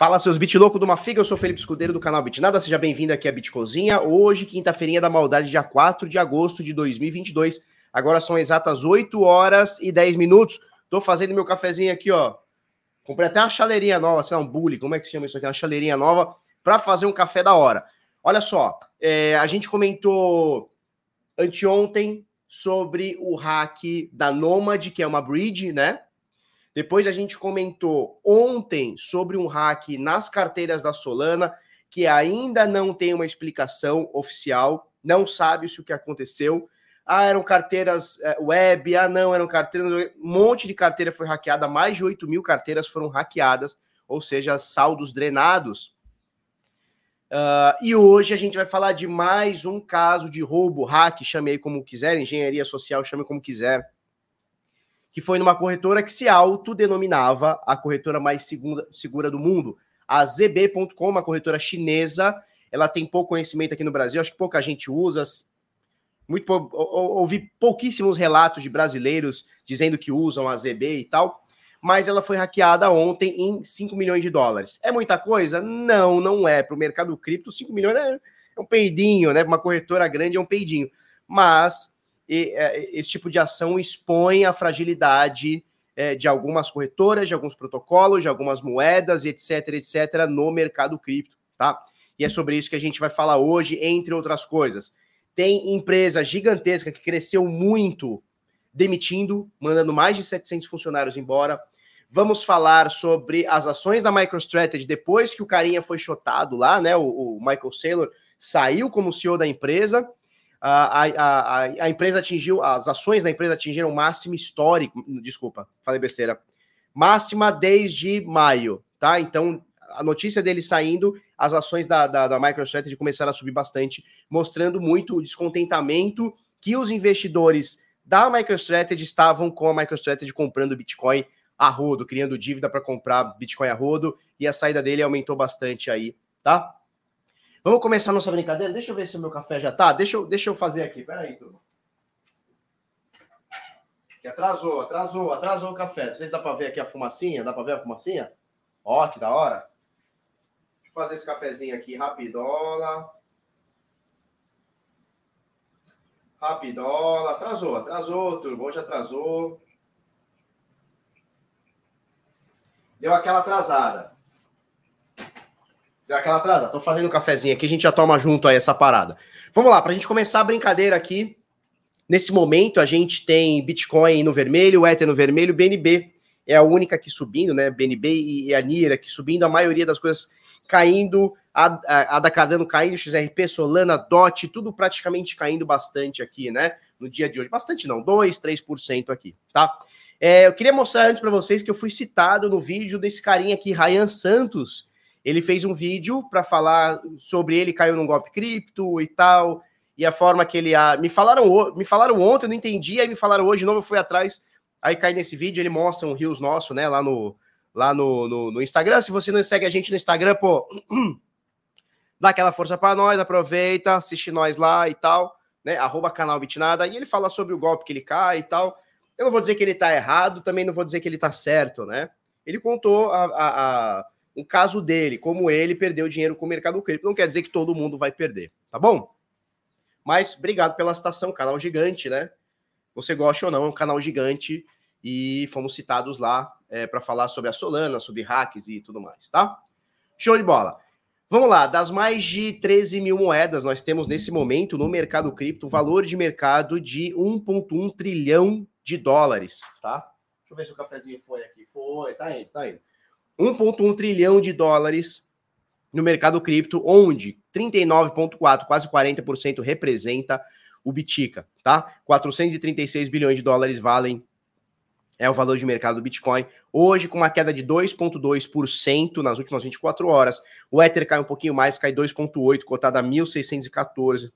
Fala seus bit louco de uma figa, eu sou Felipe Escudeiro do canal Bitnada, seja bem-vindo aqui à Bitcozinha. Hoje, quinta-feirinha da maldade, dia 4 de agosto de 2022. Agora são exatas 8 horas e 10 minutos. Tô fazendo meu cafezinho aqui, ó. Comprei até uma chaleirinha nova, assim, um bully, como é que chama isso aqui? Uma chaleirinha nova para fazer um café da hora. Olha só, é, a gente comentou anteontem sobre o hack da Nomad, que é uma bridge, né? Depois a gente comentou ontem sobre um hack nas carteiras da Solana, que ainda não tem uma explicação oficial, não sabe se o que aconteceu. Ah, eram carteiras é, web, ah, não, eram carteiras. Um monte de carteira foi hackeada, mais de 8 mil carteiras foram hackeadas, ou seja, saldos drenados. Uh, e hoje a gente vai falar de mais um caso de roubo, hack, chame aí como quiser, engenharia social, chame como quiser que foi numa corretora que se autodenominava a corretora mais segura, do mundo. A ZB.com, uma corretora chinesa, ela tem pouco conhecimento aqui no Brasil, acho que pouca gente usa. Muito ouvi pouquíssimos relatos de brasileiros dizendo que usam a ZB e tal, mas ela foi hackeada ontem em 5 milhões de dólares. É muita coisa? Não, não é. Para o mercado cripto, 5 milhões é, é um peidinho, né? Uma corretora grande é um peidinho. Mas é, esse tipo de ação expõe a fragilidade é, de algumas corretoras, de alguns protocolos, de algumas moedas, etc, etc, no mercado cripto, tá? E é sobre isso que a gente vai falar hoje, entre outras coisas. Tem empresa gigantesca que cresceu muito, demitindo, mandando mais de 700 funcionários embora. Vamos falar sobre as ações da MicroStrategy depois que o carinha foi chotado lá, né? O, o Michael Saylor saiu como CEO da empresa a, a, a, empresa atingiu, as ações da empresa atingiram máximo histórico, desculpa, falei besteira, máxima desde maio, tá? Então, a notícia dele saindo, as ações da, da, da MicroStrategy começaram a subir bastante, mostrando muito o descontentamento que os investidores da MicroStrategy estavam com a MicroStrategy comprando Bitcoin a rodo, criando dívida para comprar Bitcoin a rodo, e a saída dele aumentou bastante aí, tá? Vamos começar nossa brincadeira? Deixa eu ver se o meu café já tá. Deixa eu, deixa eu fazer aqui. Pera aí, turma. Que atrasou, atrasou, atrasou o café. Não sei se dá para ver aqui a fumacinha. Dá para ver a fumacinha? Ó, que da hora. Deixa eu fazer esse cafezinho aqui rapidola. Rapidola. Atrasou, atrasou, turma. Hoje atrasou. Deu aquela atrasada. Deu aquela atrasada. Tô fazendo um cafezinho aqui, a gente já toma junto aí essa parada. Vamos lá, para a gente começar a brincadeira aqui. Nesse momento, a gente tem Bitcoin no vermelho, Ether no vermelho, BNB é a única aqui subindo, né? BNB e a NIR aqui subindo, a maioria das coisas caindo, a, a, a da Cardano caindo, XRP, Solana, DOT, tudo praticamente caindo bastante aqui, né? No dia de hoje. Bastante não, 2, 3% aqui, tá? É, eu queria mostrar antes para vocês que eu fui citado no vídeo desse carinha aqui, Ryan Santos, ele fez um vídeo para falar sobre ele caiu num golpe cripto e tal, e a forma que ele. A, me, falaram, me falaram ontem, eu não entendi, aí me falaram hoje de novo, eu fui atrás, aí cai nesse vídeo, ele mostra um Rios nosso, né, lá no, lá no, no, no Instagram. Se você não segue a gente no Instagram, pô, dá aquela força para nós, aproveita, assiste nós lá e tal, né? Arroba canal Bitnada, e ele fala sobre o golpe que ele cai e tal. Eu não vou dizer que ele tá errado, também não vou dizer que ele tá certo, né? Ele contou a, a, a o caso dele, como ele perdeu dinheiro com o mercado cripto, não quer dizer que todo mundo vai perder, tá bom? Mas obrigado pela citação, canal gigante, né? Você gosta ou não, é um canal gigante e fomos citados lá é, para falar sobre a Solana, sobre hacks e tudo mais, tá? Show de bola. Vamos lá, das mais de 13 mil moedas, nós temos nesse momento no mercado cripto valor de mercado de 1,1 trilhão de dólares, tá? Deixa eu ver se o cafezinho foi aqui. Foi, tá indo, tá indo. 1,1 trilhão de dólares no mercado cripto, onde 39,4, quase 40% representa o Bitica, tá? 436 bilhões de dólares valem é o valor de mercado do Bitcoin. Hoje, com uma queda de 2,2% nas últimas 24 horas, o Ether cai um pouquinho mais, cai 2,8%, cotado a 1.614.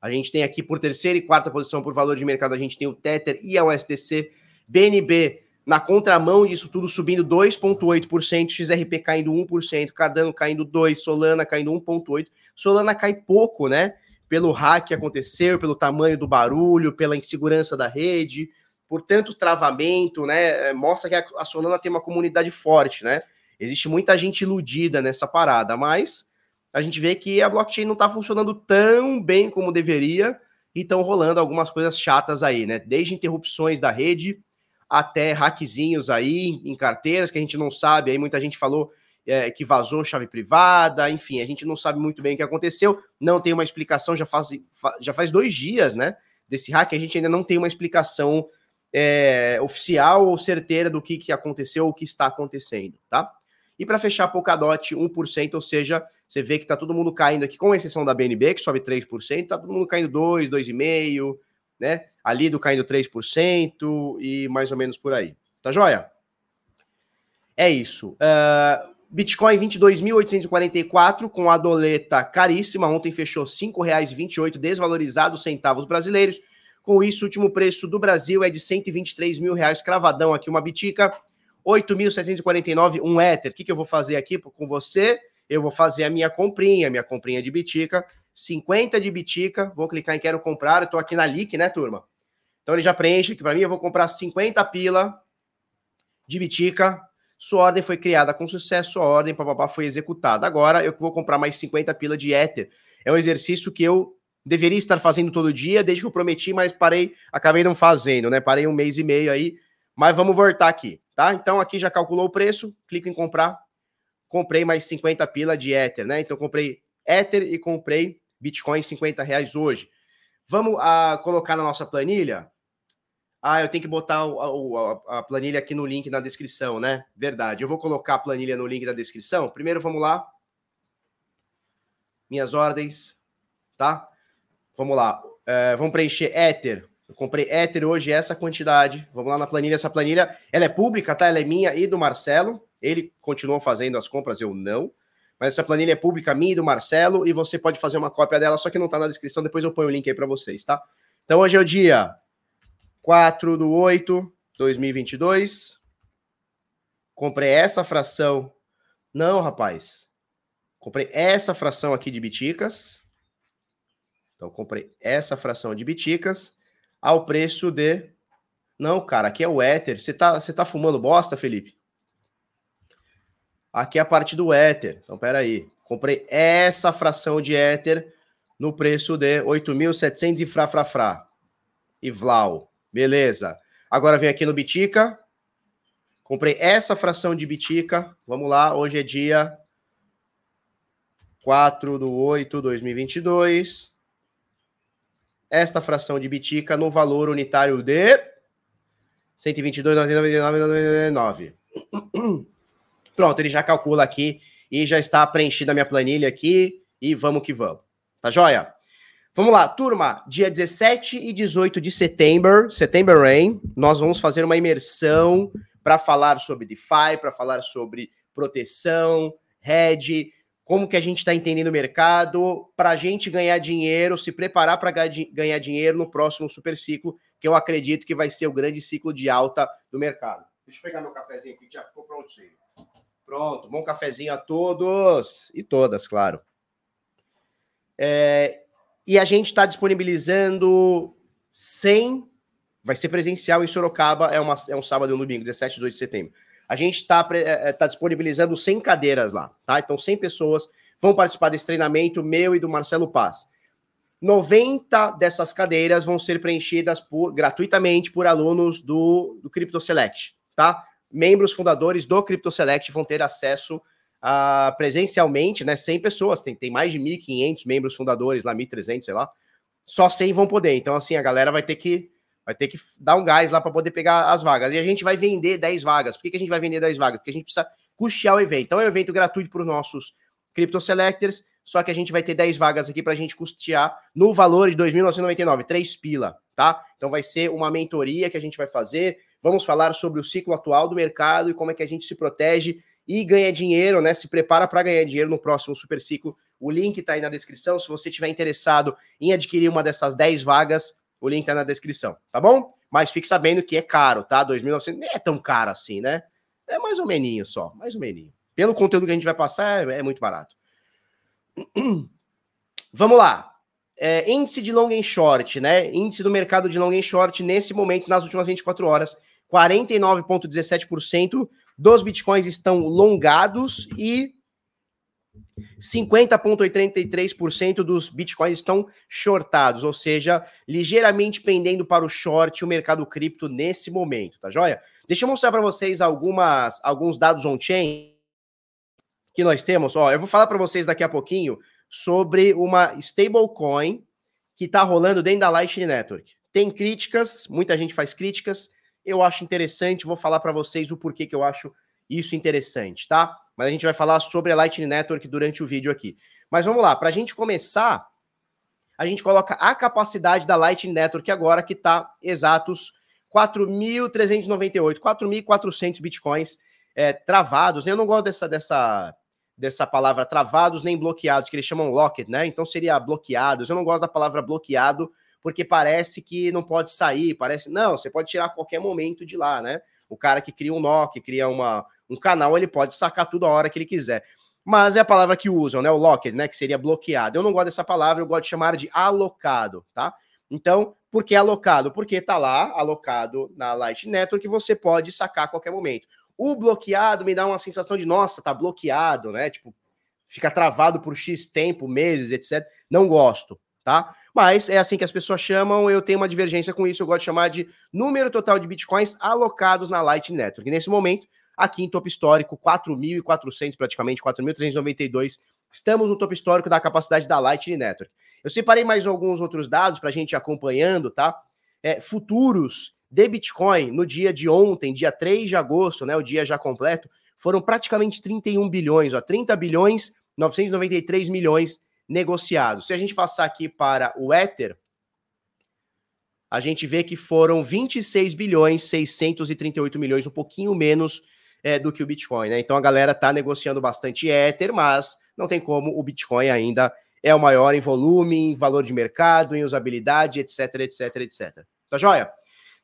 A gente tem aqui por terceira e quarta posição por valor de mercado, a gente tem o Tether e a USDC. BNB na contramão disso tudo, subindo 2,8%, XRP caindo 1%, Cardano caindo 2%, Solana caindo 1,8%. Solana cai pouco, né? Pelo hack que aconteceu, pelo tamanho do barulho, pela insegurança da rede, por tanto travamento, né? É, mostra que a Solana tem uma comunidade forte, né? Existe muita gente iludida nessa parada, mas a gente vê que a blockchain não está funcionando tão bem como deveria e estão rolando algumas coisas chatas aí, né? Desde interrupções da rede até hackzinhos aí em carteiras que a gente não sabe. Aí muita gente falou é, que vazou chave privada, enfim, a gente não sabe muito bem o que aconteceu. Não tem uma explicação, já faz, já faz dois dias, né? Desse hack, a gente ainda não tem uma explicação é, oficial ou certeira do que, que aconteceu ou o que está acontecendo, tá? E para fechar, Polkadot 1%, ou seja, você vê que está todo mundo caindo aqui, com exceção da BNB, que sobe 3%, está todo mundo caindo 2, 2,5%, né? Ali do caindo 3% e mais ou menos por aí. Tá joia? É isso. Uh, Bitcoin 22.844 com a doleta caríssima. Ontem fechou R$ 5,28, desvalorizado centavos brasileiros. Com isso, o último preço do Brasil é de 123 mil reais, cravadão aqui, uma bitica. 8.749, um Ether. O que, que eu vou fazer aqui com você? Eu vou fazer a minha comprinha, minha comprinha de Bitica, 50 de Bitica, vou clicar em quero comprar, tô aqui na Leak, né, turma? Então ele já preenche aqui para mim, eu vou comprar 50 pila de Bitica, sua ordem foi criada com sucesso, sua ordem papapá, foi executada. Agora eu vou comprar mais 50 pila de Ether. É um exercício que eu deveria estar fazendo todo dia, desde que eu prometi, mas parei, acabei não fazendo, né? Parei um mês e meio aí, mas vamos voltar aqui tá? Então aqui já calculou o preço, clico em comprar, comprei mais 50 pila de Ether, né? Então comprei Ether e comprei Bitcoin 50 reais hoje. Vamos a, ah, colocar na nossa planilha? Ah, eu tenho que botar o, a, a, planilha aqui no link na descrição, né? Verdade. Eu vou colocar a planilha no link da descrição. Primeiro, vamos lá. Minhas ordens, tá? Vamos lá. É, vamos preencher Ether. Eu comprei Ether hoje essa quantidade. Vamos lá na planilha. Essa planilha, ela é pública, tá? Ela é minha e do Marcelo. Ele continuou fazendo as compras, eu não. Mas essa planilha é pública, minha e do Marcelo, e você pode fazer uma cópia dela, só que não tá na descrição. Depois eu ponho o link aí para vocês, tá? Então hoje é o dia 4 do 8 2022. Comprei essa fração. Não, rapaz. Comprei essa fração aqui de biticas. Então, comprei essa fração de biticas ao preço de. Não, cara, aqui é o Ether. Você tá, você tá fumando bosta, Felipe? Aqui é a parte do Ether. Então, peraí. Comprei essa fração de Ether no preço de 8.700 e fra, fra, fra. E Vlau. Beleza. Agora vem aqui no Bitica. Comprei essa fração de Bitica. Vamos lá. Hoje é dia 4 do 8 de 2022 esta fração de bitica no valor unitário de 122,99,99. Pronto, ele já calcula aqui e já está preenchida a minha planilha aqui e vamos que vamos. Tá joia? Vamos lá, turma, dia 17 e 18 de setembro, September Rain, nós vamos fazer uma imersão para falar sobre DeFi, para falar sobre proteção, hedge, como que a gente está entendendo o mercado, para a gente ganhar dinheiro, se preparar para ganhar dinheiro no próximo super ciclo, que eu acredito que vai ser o grande ciclo de alta do mercado. Deixa eu pegar meu cafezinho aqui, já ficou prontinho. Pronto, bom cafezinho a todos e todas, claro. É, e a gente está disponibilizando 100, vai ser presencial em Sorocaba, é, uma, é um sábado e um domingo, 17 e 18 de setembro. A gente está é, é, tá disponibilizando 100 cadeiras lá, tá? Então, 100 pessoas vão participar desse treinamento meu e do Marcelo Paz. 90 dessas cadeiras vão ser preenchidas por, gratuitamente por alunos do, do Crypto Select, tá? Membros fundadores do Crypto Select vão ter acesso a, presencialmente, né? 100 pessoas, tem, tem mais de 1.500 membros fundadores lá, 1.300, sei lá. Só 100 vão poder. Então, assim, a galera vai ter que Vai ter que dar um gás lá para poder pegar as vagas. E a gente vai vender 10 vagas. Por que, que a gente vai vender 10 vagas? Porque a gente precisa custear o evento. Então é um evento gratuito para os nossos Crypto Selectors, só que a gente vai ter 10 vagas aqui para a gente custear no valor de 2.999, 3 pila, tá? Então vai ser uma mentoria que a gente vai fazer. Vamos falar sobre o ciclo atual do mercado e como é que a gente se protege e ganha dinheiro, né? Se prepara para ganhar dinheiro no próximo super ciclo. O link está aí na descrição. Se você estiver interessado em adquirir uma dessas 10 vagas, o link tá na descrição, tá bom? Mas fique sabendo que é caro, tá? 2.900 nem é tão caro assim, né? É mais ou menos só, mais ou menos. Pelo conteúdo que a gente vai passar, é, é muito barato. Vamos lá. É, índice de long and short, né? Índice do mercado de long and short nesse momento, nas últimas 24 horas, 49,17% dos bitcoins estão longados e 50,83% dos bitcoins estão shortados, ou seja, ligeiramente pendendo para o short o mercado cripto nesse momento, tá joia? Deixa eu mostrar para vocês algumas, alguns dados on-chain que nós temos. Ó, eu vou falar para vocês daqui a pouquinho sobre uma stablecoin que está rolando dentro da Lightning Network. Tem críticas, muita gente faz críticas. Eu acho interessante, vou falar para vocês o porquê que eu acho isso interessante, tá? Mas a gente vai falar sobre a Lightning Network durante o vídeo aqui. Mas vamos lá, para a gente começar, a gente coloca a capacidade da Lightning Network agora, que está exatos 4.398, 4.400 bitcoins é, travados. Eu não gosto dessa, dessa, dessa palavra travados nem bloqueados, que eles chamam locked, né? Então seria bloqueados. Eu não gosto da palavra bloqueado, porque parece que não pode sair, parece. Não, você pode tirar a qualquer momento de lá, né? O cara que cria um nó, que cria uma, um canal, ele pode sacar tudo a hora que ele quiser. Mas é a palavra que usam, né? O locked, né? Que seria bloqueado. Eu não gosto dessa palavra, eu gosto de chamar de alocado, tá? Então, por que alocado? Porque tá lá, alocado na Light Network, que você pode sacar a qualquer momento. O bloqueado me dá uma sensação de, nossa, tá bloqueado, né? Tipo, fica travado por X tempo, meses, etc. Não gosto, tá? Mas é assim que as pessoas chamam, eu tenho uma divergência com isso, eu gosto de chamar de número total de bitcoins alocados na Light Network. nesse momento, aqui em topo histórico, 4.400 praticamente, 4.392, estamos no topo histórico da capacidade da Lightning Network. Eu separei mais alguns outros dados para a gente ir acompanhando, tá? É, futuros de Bitcoin no dia de ontem, dia 3 de agosto, né, o dia já completo, foram praticamente 31 bilhões, ó, 30 bilhões 993 milhões negociados. Se a gente passar aqui para o Ether, a gente vê que foram 26 bilhões 638 milhões, um pouquinho menos é, do que o Bitcoin, né? Então a galera tá negociando bastante Ether, mas não tem como o Bitcoin ainda é o maior em volume, em valor de mercado, em usabilidade, etc, etc, etc. Tá joia?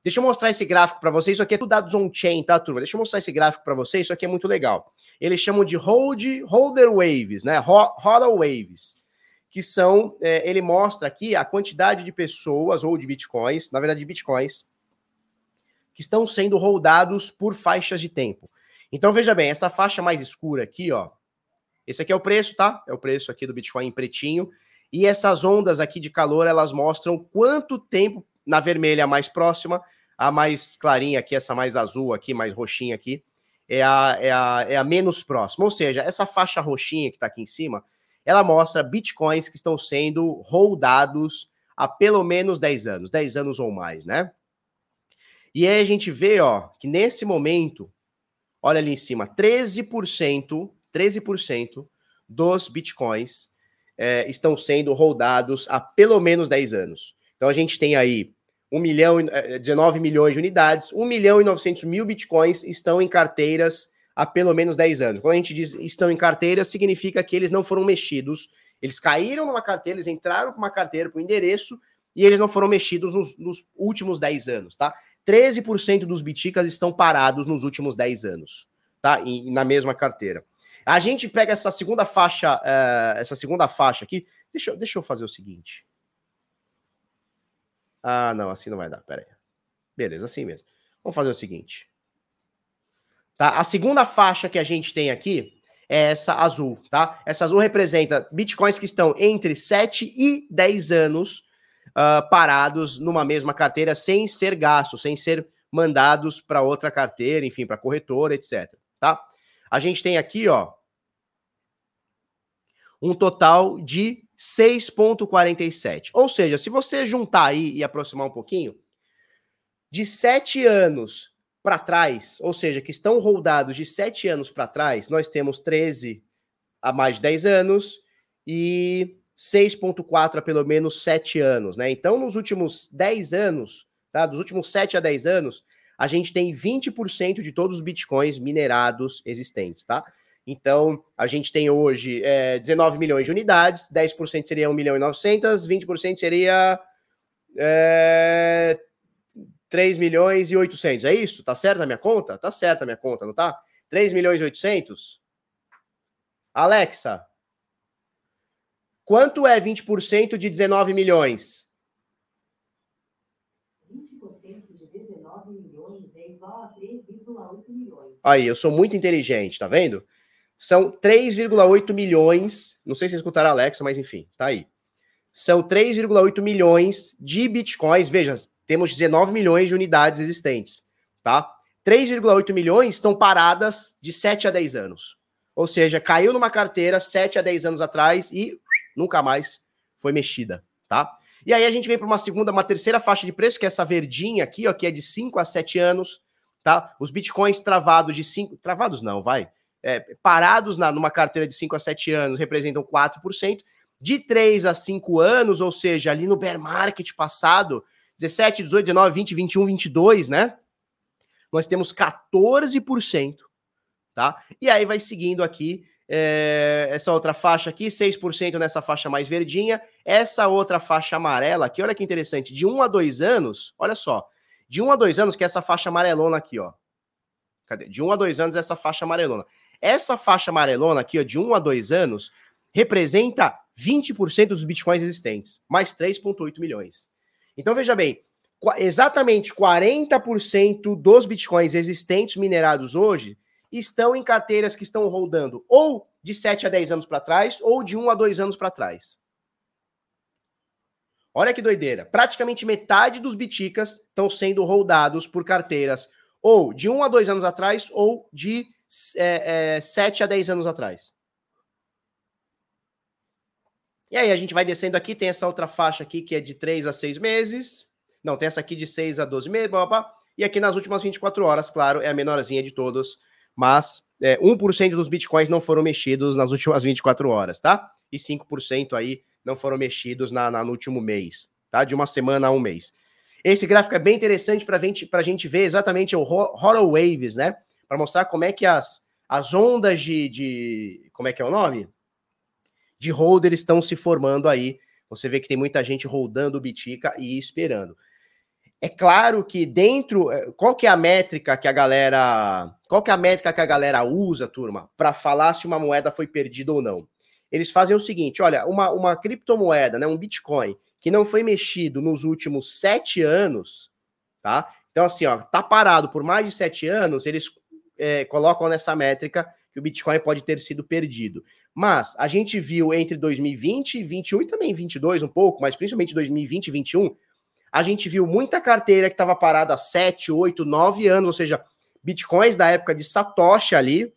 Deixa eu mostrar esse gráfico para vocês. Isso aqui é tudo dados on-chain, tá, turma? Deixa eu mostrar esse gráfico para vocês. Isso aqui é muito legal. Eles chamam de hold, holder waves, né? Hodl waves, que são. É, ele mostra aqui a quantidade de pessoas ou de bitcoins, na verdade, de bitcoins, que estão sendo holdados por faixas de tempo. Então, veja bem, essa faixa mais escura aqui, ó. Esse aqui é o preço, tá? É o preço aqui do Bitcoin em pretinho. E essas ondas aqui de calor, elas mostram quanto tempo na vermelha mais próxima, a mais clarinha aqui, essa mais azul aqui, mais roxinha aqui, é a, é a, é a menos próxima. Ou seja, essa faixa roxinha que está aqui em cima, ela mostra bitcoins que estão sendo holdados há pelo menos 10 anos, 10 anos ou mais, né? E aí a gente vê, ó, que nesse momento, olha ali em cima, 13%, 13% dos bitcoins é, estão sendo holdados há pelo menos 10 anos. Então a gente tem aí 1 milhão, 19 eh, milhões de unidades, 1 milhão e 900 mil bitcoins estão em carteiras há pelo menos 10 anos. Quando a gente diz estão em carteiras, significa que eles não foram mexidos. Eles caíram numa carteira, eles entraram com uma carteira o endereço e eles não foram mexidos nos, nos últimos 10 anos, tá? 13% dos biticas estão parados nos últimos 10 anos, tá? E, na mesma carteira. A gente pega essa segunda faixa, uh, essa segunda faixa aqui. Deixa, deixa eu fazer o seguinte. Ah, não, assim não vai dar. Pera aí. Beleza, assim mesmo. Vamos fazer o seguinte. Tá? A segunda faixa que a gente tem aqui é essa azul, tá? Essa azul representa bitcoins que estão entre 7 e 10 anos uh, parados numa mesma carteira sem ser gastos, sem ser mandados para outra carteira, enfim, para corretora, etc. Tá? A gente tem aqui, ó, um total de 6,47. Ou seja, se você juntar aí e aproximar um pouquinho, de sete anos para trás, ou seja, que estão rodados de sete anos para trás, nós temos 13 a mais de 10 anos e 6,4 a pelo menos 7 anos, né? Então, nos últimos 10 anos, tá? Dos últimos 7 a 10 anos, a gente tem 20% de todos os bitcoins minerados existentes, tá? Então, a gente tem hoje é, 19 milhões de unidades, 10% seria 1 milhão e 900, 20% seria é, 3 milhões e 800. É isso? Tá certo a minha conta? Tá certa a minha conta, não tá? 3 milhões e 800? Alexa, quanto é 20% de 19 milhões? 20% de 19 milhões é igual a 3,8 milhões. Aí, eu sou muito inteligente, tá vendo? São 3,8 milhões. Não sei se vocês escutaram a Alexa, mas enfim, tá aí. São 3,8 milhões de bitcoins. Veja, temos 19 milhões de unidades existentes, tá? 3,8 milhões estão paradas de 7 a 10 anos. Ou seja, caiu numa carteira 7 a 10 anos atrás e nunca mais foi mexida, tá? E aí a gente vem para uma segunda, uma terceira faixa de preço, que é essa verdinha aqui, ó, que é de 5 a 7 anos, tá? Os bitcoins travados de 5, travados não, vai, é, parados na, numa carteira de 5 a 7 anos representam 4%, de 3 a 5 anos, ou seja, ali no bear market passado, 17, 18, 19, 20, 21, 22, né? Nós temos 14%, tá? E aí vai seguindo aqui é, essa outra faixa aqui, 6% nessa faixa mais verdinha, essa outra faixa amarela aqui, olha que interessante, de 1 a 2 anos, olha só, de 1 a 2 anos, que é essa faixa amarelona aqui, ó. Cadê? De 1 a 2 anos, essa faixa amarelona. Essa faixa amarelona aqui, ó, de 1 a 2 anos, representa 20% dos bitcoins existentes, mais 3,8 milhões. Então, veja bem, exatamente 40% dos bitcoins existentes minerados hoje estão em carteiras que estão rodando ou de 7 a 10 anos para trás ou de 1 a 2 anos para trás. Olha que doideira. Praticamente metade dos biticas estão sendo rodados por carteiras ou de 1 a 2 anos atrás ou de é, é, 7 a 10 anos atrás. E aí a gente vai descendo aqui, tem essa outra faixa aqui que é de 3 a 6 meses. Não, tem essa aqui de 6 a 12 meses. Blá, blá, blá. E aqui nas últimas 24 horas, claro, é a menorzinha de todos mas é, 1% dos bitcoins não foram mexidos nas últimas 24 horas, tá? E 5% aí não foram mexidos na, na, no último mês, tá? De uma semana a um mês. Esse gráfico é bem interessante para gente, a gente ver exatamente o Horror Waves, né? Para mostrar como é que as, as ondas de, de. Como é que é o nome? De holder estão se formando aí. Você vê que tem muita gente rodando o Bitica e esperando. É claro que dentro, eh, qual que é a métrica que a galera, qual que é a métrica que a galera usa, turma, para falar se uma moeda foi perdida ou não? Eles fazem o seguinte, olha, uma, uma criptomoeda, né, um Bitcoin, que não foi mexido nos últimos sete anos, tá? Então, assim, ó, tá parado por mais de sete anos, eles é, colocam nessa métrica que o Bitcoin pode ter sido perdido. Mas a gente viu entre 2020 e 2021 e também 22 um pouco, mas principalmente 2020 e 2021, a gente viu muita carteira que estava parada há 7, 8, 9 anos, ou seja, bitcoins da época de Satoshi ali,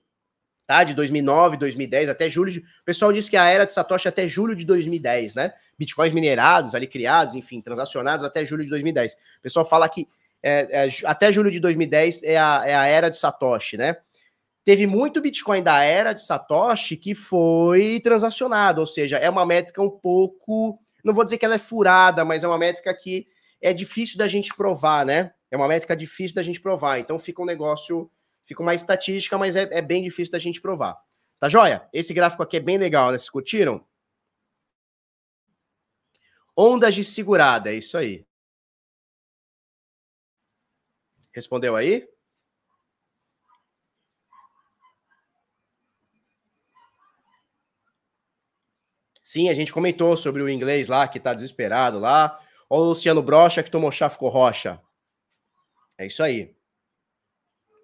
tá? De 2009, 2010 até julho. De... O pessoal disse que a era de Satoshi até julho de 2010, né? Bitcoins minerados ali criados, enfim, transacionados até julho de 2010. O pessoal fala que é, é, até julho de 2010 é a, é a era de Satoshi, né? Teve muito Bitcoin da era de Satoshi que foi transacionado, ou seja, é uma métrica um pouco, não vou dizer que ela é furada, mas é uma métrica que é difícil da gente provar, né? É uma métrica difícil da gente provar. Então fica um negócio, fica uma estatística, mas é, é bem difícil da gente provar. Tá joia? Esse gráfico aqui é bem legal, né? Vocês curtiram? Ondas de segurada, é isso aí. Respondeu aí? Sim, a gente comentou sobre o inglês lá, que tá desesperado lá. Olha o Luciano Brocha que tomou chá, ficou rocha. É isso aí.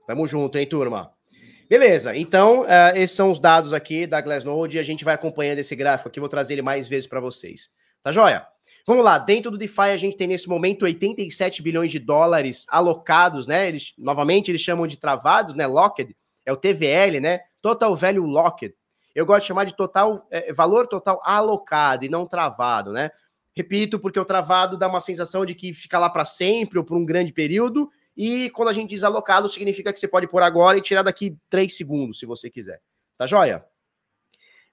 Tamo junto, hein, turma? Beleza, então uh, esses são os dados aqui da Glassnode e a gente vai acompanhando esse gráfico aqui, vou trazer ele mais vezes para vocês. Tá joia? Vamos lá, dentro do DeFi a gente tem nesse momento 87 bilhões de dólares alocados, né? Eles, novamente eles chamam de travados, né? Locked, é o TVL, né? Total Value Locked. Eu gosto de chamar de total é, valor total alocado e não travado, né? Repito, porque o travado dá uma sensação de que fica lá para sempre ou por um grande período. E quando a gente diz alocado, significa que você pode pôr agora e tirar daqui 3 segundos, se você quiser. Tá joia?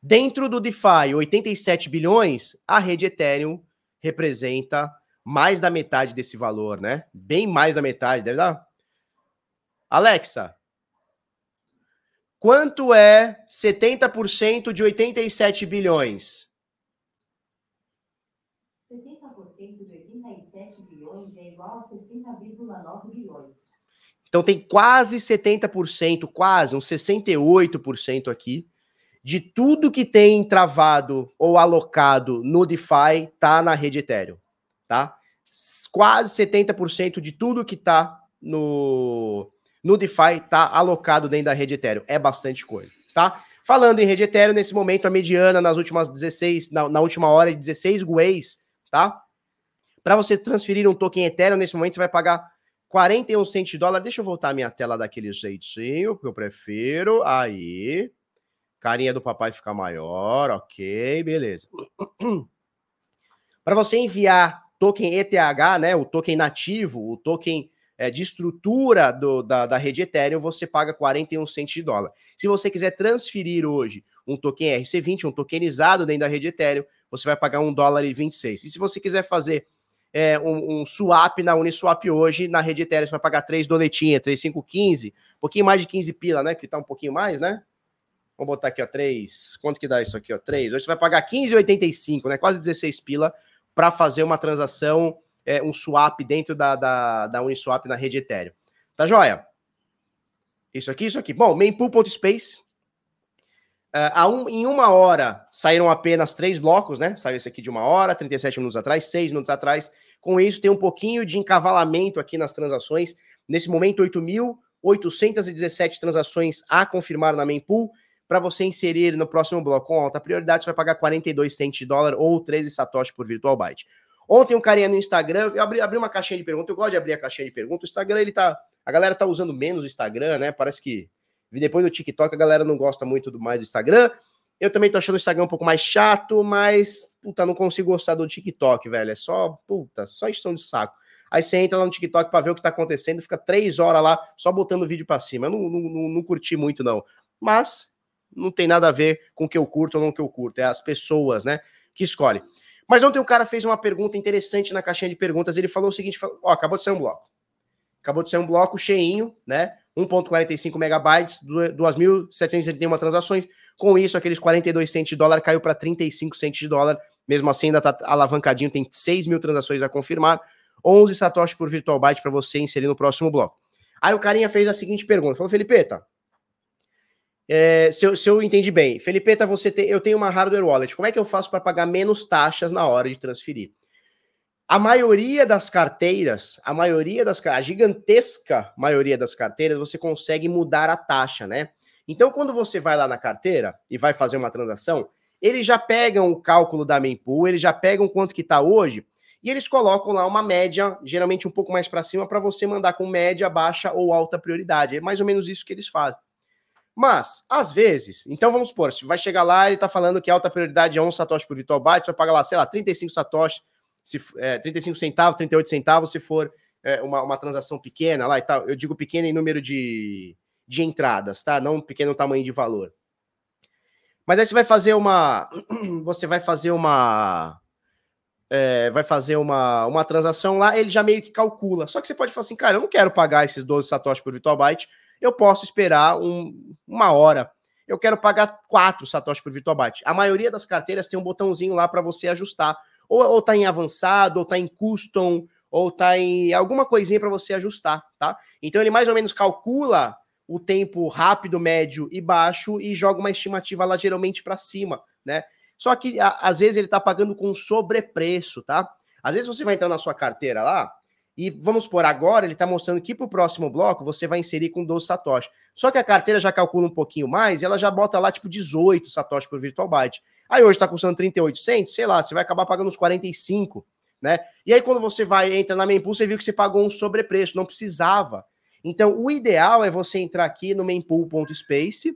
Dentro do DeFi, 87 bilhões, a rede Ethereum representa mais da metade desse valor, né? Bem mais da metade, deve dar. Alexa, quanto é 70% de 87 bilhões? 70% de 87 bilhões é igual a 60,9 bilhões. Então tem quase 70%, quase uns 68% aqui de tudo que tem travado ou alocado no DeFi tá na rede Ethereum, tá? quase 70% de tudo que está no, no DeFi está alocado dentro da rede Ethereum. É bastante coisa, tá? Falando em rede Ethereum, nesse momento a mediana nas últimas 16, na, na última hora de 16 gueis, tá? Para você transferir um token Ethereum, nesse momento você vai pagar 41 centos de dólar. Deixa eu voltar a minha tela daquele jeitinho, que eu prefiro. Aí. Carinha do papai fica maior, ok, beleza. Para você enviar token ETH, né, o token nativo, o token é, de estrutura do, da, da rede Ethereum, você paga 41 centos de dólar. Se você quiser transferir hoje um token RC20, um tokenizado dentro da rede Ethereum, você vai pagar 1 dólar e 26. E se você quiser fazer é, um, um, swap na Uniswap hoje, na rede Ethereum, você vai pagar 3 doletinha, 3,515, um pouquinho mais de 15 pila, né? Que tá um pouquinho mais, né? Vamos botar aqui, ó, 3. Quanto que dá isso aqui, ó? 3. Hoje você vai pagar 15,85, né? Quase 16 pila para fazer uma transação, é, um swap dentro da, da, da Uniswap na rede Ethereum. Tá joia? Isso aqui, isso aqui. Bom, mainpool.space. Uh, um, em uma hora saíram apenas três blocos, né? Saiu esse aqui de uma hora, 37 minutos atrás, seis minutos atrás. Com isso, tem um pouquinho de encavalamento aqui nas transações. Nesse momento, 8.817 transações a confirmar na Mempool para você inserir no próximo bloco com alta prioridade, você vai pagar 42 centos de dólar ou 13 satoshi por virtual byte. Ontem um carinha no Instagram, eu abri, abri uma caixinha de perguntas, eu gosto de abrir a caixinha de perguntas. O Instagram, ele tá, a galera tá usando menos o Instagram, né? Parece que depois do TikTok a galera não gosta muito do mais do Instagram. Eu também tô achando o Instagram um pouco mais chato, mas puta, não consigo gostar do TikTok, velho. É só, puta, só encheção de saco. Aí você entra lá no TikTok para ver o que tá acontecendo, fica três horas lá só botando o vídeo para cima. Eu não, não, não, curti muito, não. Mas não tem nada a ver com o que eu curto ou não que eu curto, é as pessoas, né, que escolhem. Mas ontem o cara fez uma pergunta interessante na caixinha de perguntas, ele falou o seguinte, falou, ó, acabou de sair um bloco. Acabou de sair um bloco cheinho, né, 1.45 megabytes, 2.731 transações. Com isso, aqueles 42 centos de dólar caiu para 35 centos de dólar. Mesmo assim, ainda está alavancadinho, tem 6 mil transações a confirmar. 11 satoshi por virtual byte para você inserir no próximo bloco. Aí o carinha fez a seguinte pergunta: falou, Felipe, tá, é, se, eu, se eu entendi bem, Felipeta, você tem, eu tenho uma hardware wallet. Como é que eu faço para pagar menos taxas na hora de transferir? A maioria das carteiras, a maioria das a gigantesca maioria das carteiras, você consegue mudar a taxa, né? Então, quando você vai lá na carteira e vai fazer uma transação, eles já pegam o cálculo da mempool, eles já pegam quanto que está hoje e eles colocam lá uma média, geralmente um pouco mais para cima, para você mandar com média, baixa ou alta prioridade. É mais ou menos isso que eles fazem. Mas, às vezes, então vamos supor, se vai chegar lá, ele está falando que a alta prioridade é 1 satoshi por virtual byte, você vai pagar lá, sei lá, 35 satoshi, se, é, 35 centavos, 38 centavos, se for é, uma, uma transação pequena lá e tal. Eu digo pequena em número de, de entradas, tá? Não pequeno tamanho de valor. Mas aí você vai fazer uma. Você vai fazer uma. É, vai fazer uma, uma transação lá, ele já meio que calcula. Só que você pode falar assim, cara, eu não quero pagar esses 12 satoshi por virtual byte eu posso esperar um, uma hora. Eu quero pagar 4 satoshi por virtual byte. A maioria das carteiras tem um botãozinho lá para você ajustar. Ou, ou tá em avançado, ou tá em custom, ou tá em alguma coisinha para você ajustar, tá? Então ele mais ou menos calcula o tempo rápido, médio e baixo e joga uma estimativa lá geralmente para cima, né? Só que a, às vezes ele tá pagando com sobrepreço, tá? Às vezes você vai entrar na sua carteira lá, e vamos por agora, ele está mostrando que para o próximo bloco você vai inserir com 12 satoshi. Só que a carteira já calcula um pouquinho mais e ela já bota lá tipo 18 satoshi por virtual byte. Aí hoje está custando 38 cents, sei lá, você vai acabar pagando uns 45, né? E aí quando você vai entra na Mempool, você viu que você pagou um sobrepreço, não precisava. Então o ideal é você entrar aqui no mempool.space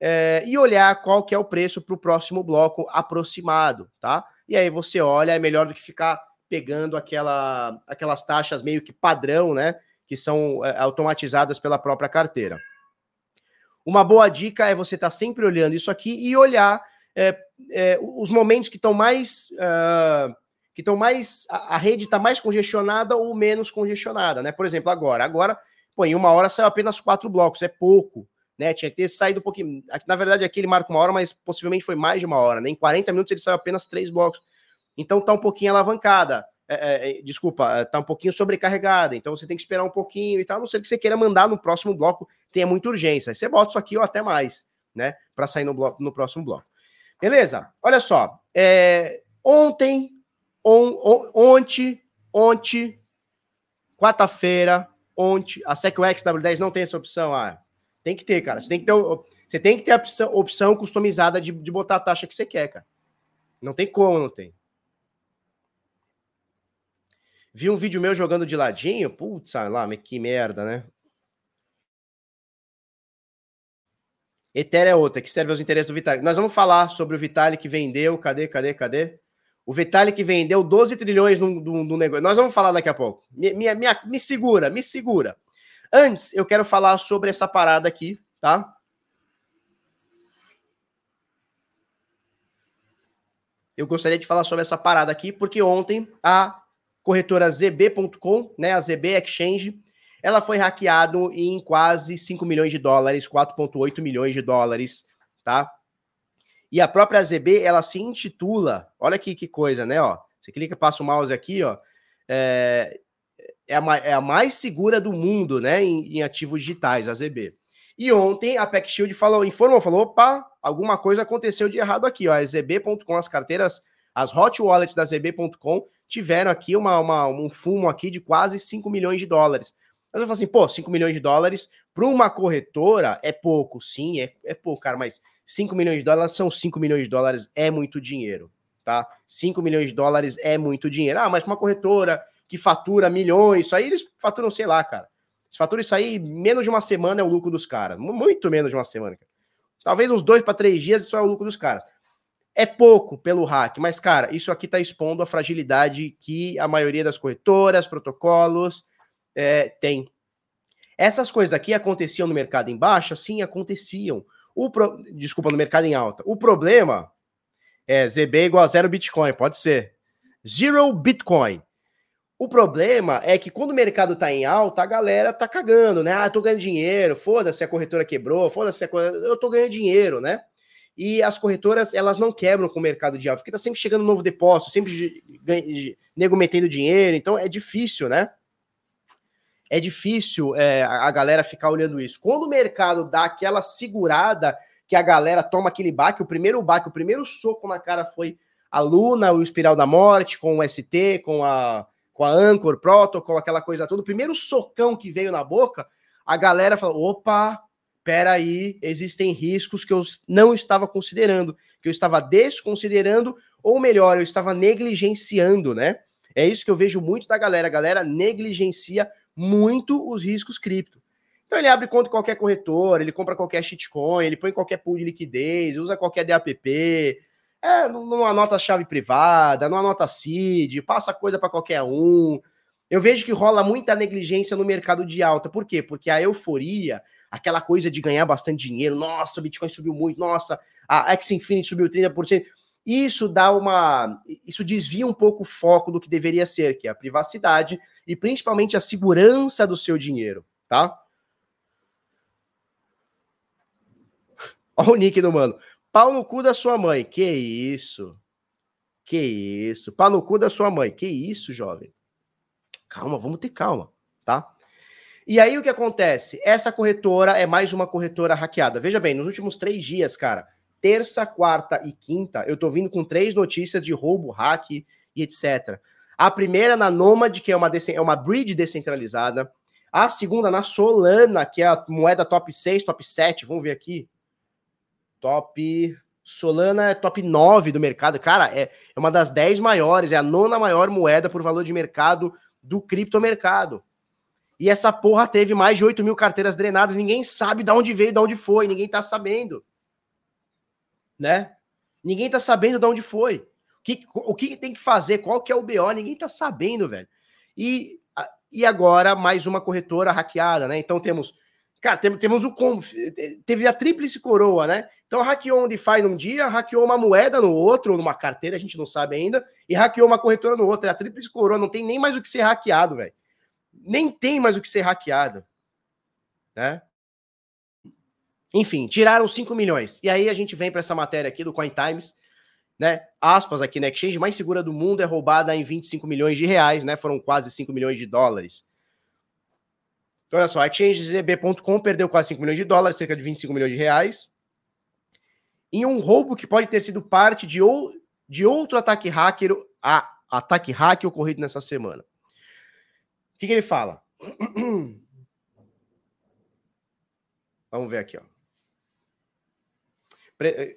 é, e olhar qual que é o preço para o próximo bloco aproximado, tá? E aí você olha, é melhor do que ficar pegando aquela, aquelas taxas meio que padrão, né? Que são é, automatizadas pela própria carteira. Uma boa dica é você estar tá sempre olhando isso aqui e olhar é, é, os momentos que estão mais. Uh, que estão mais. A, a rede está mais congestionada ou menos congestionada, né? Por exemplo, agora. Agora, pô, em uma hora saiu apenas quatro blocos, é pouco. Né, tinha que ter saído um pouquinho. Na verdade, aqui ele marca uma hora, mas possivelmente foi mais de uma hora. Né? Em 40 minutos ele saiu apenas três blocos. Então tá um pouquinho alavancada. É, é, é, desculpa, é, tá um pouquinho sobrecarregada, então você tem que esperar um pouquinho e tal, a não ser que você queira mandar no próximo bloco, tenha muita urgência. Aí você bota isso aqui ou até mais, né? Para sair no, bloco, no próximo bloco. Beleza? Olha só. É, ontem, on, on, ontem, Ontem, quarta-feira, ontem, a SecWex W10 não tem essa opção. Ah, tem que ter, cara. Você tem que ter, você tem que ter a opção, opção customizada de, de botar a taxa que você quer, cara. Não tem como, não tem. Vi um vídeo meu jogando de ladinho. Putz, lá, que merda, né? Ether é outra, que serve aos interesses do Vitalik. Nós vamos falar sobre o Vitalik que vendeu. Cadê, cadê, cadê? O Vitalik vendeu 12 trilhões no, negócio. Nós vamos falar daqui a pouco. Me, me, me, me segura, me segura. Antes, eu quero falar sobre essa parada aqui, tá? Eu gostaria de falar sobre essa parada aqui, porque ontem a corretora ZB.com, né, a ZB Exchange, ela foi hackeado em quase 5 milhões de dólares, 4,8 milhões de dólares, tá? E a própria ZB, ela se intitula, olha aqui que coisa, né, ó. Você clica, passa o mouse aqui, ó. É, é, a, é a mais segura do mundo, né, em, em ativos digitais, a ZB. E ontem a PeckShield falou, informou, falou, opa, alguma coisa aconteceu de errado aqui, ó. A ZB.com, as carteiras, as hot wallets da ZB.com tiveram aqui uma, uma, um fumo aqui de quase 5 milhões de dólares. Mas eu falo assim, pô, 5 milhões de dólares para uma corretora é pouco, sim, é, é pouco, cara, mas 5 milhões de dólares são 5 milhões de dólares, é muito dinheiro, tá? 5 milhões de dólares é muito dinheiro. Ah, mas uma corretora que fatura milhões, isso aí eles faturam, sei lá, cara. Eles faturam isso aí, menos de uma semana é o lucro dos caras. Muito menos de uma semana, cara. Talvez uns dois para três dias, isso é o lucro dos caras. É pouco pelo hack, mas, cara, isso aqui está expondo a fragilidade que a maioria das corretoras, protocolos, é, tem. Essas coisas aqui aconteciam no mercado em baixa? Sim, aconteciam. O pro... Desculpa, no mercado em alta. O problema é ZB igual a zero Bitcoin, pode ser. Zero Bitcoin. O problema é que quando o mercado tá em alta, a galera tá cagando, né? Ah, tô ganhando dinheiro, foda-se a corretora quebrou, foda-se a corretora... eu tô ganhando dinheiro, né? E as corretoras, elas não quebram com o mercado de alta, porque tá sempre chegando um novo depósito, sempre nego metendo dinheiro, então é difícil, né? é difícil é, a galera ficar olhando isso. Quando o mercado dá aquela segurada, que a galera toma aquele baque, o primeiro baque, o primeiro soco na cara foi a Luna, o Espiral da Morte, com o ST, com a, com a Anchor Protocol, aquela coisa toda. O primeiro socão que veio na boca, a galera falou: opa, peraí, existem riscos que eu não estava considerando, que eu estava desconsiderando, ou melhor, eu estava negligenciando, né? É isso que eu vejo muito da galera. A galera negligencia muito os riscos cripto. Então ele abre conta em qualquer corretor, ele compra qualquer shitcoin, ele põe qualquer pool de liquidez, usa qualquer DAPP, é, não anota chave privada, não anota CID, passa coisa para qualquer um. Eu vejo que rola muita negligência no mercado de alta. Por quê? Porque a euforia, aquela coisa de ganhar bastante dinheiro, nossa, o Bitcoin subiu muito, nossa, a X-Infinity subiu 30%. Isso dá uma. Isso desvia um pouco o foco do que deveria ser, que é a privacidade e principalmente a segurança do seu dinheiro, tá? Olha o nick do mano. Pau no cu da sua mãe. Que isso? Que isso? Pau no cu da sua mãe. Que isso, jovem? Calma, vamos ter calma? E aí o que acontece? Essa corretora é mais uma corretora hackeada. Veja bem, nos últimos três dias, cara, terça, quarta e quinta, eu tô vindo com três notícias de roubo, hack e etc. A primeira na Nomad, que é uma, é uma bridge descentralizada. A segunda na Solana, que é a moeda top 6, top 7. Vamos ver aqui. Top. Solana é top 9 do mercado. Cara, é, é uma das 10 maiores, é a nona maior moeda por valor de mercado do criptomercado. E essa porra teve mais de 8 mil carteiras drenadas. Ninguém sabe de onde veio, de onde foi. Ninguém tá sabendo né? Ninguém tá sabendo de onde foi. O que, o que tem que fazer? Qual que é o BO? Ninguém tá sabendo, velho. E, e agora mais uma corretora hackeada, né? Então temos, cara, temos, temos o teve a tríplice coroa, né? Então hackeou um DeFi num dia, hackeou uma moeda no outro, ou numa carteira, a gente não sabe ainda, e hackeou uma corretora no outro. É a tríplice coroa, não tem nem mais o que ser hackeado, velho. Nem tem mais o que ser hackeado, né? Enfim, tiraram 5 milhões. E aí a gente vem para essa matéria aqui do Coin Times, né? Aspas aqui na exchange mais segura do mundo é roubada em 25 milhões de reais, né? Foram quase 5 milhões de dólares. Então, olha só, a exchange.zb.com perdeu quase 5 milhões de dólares, cerca de 25 milhões de reais, em um roubo que pode ter sido parte de, ou, de outro ataque hacker, a, ataque hacker ocorrido nessa semana. Que, que ele fala? Vamos ver aqui, ó.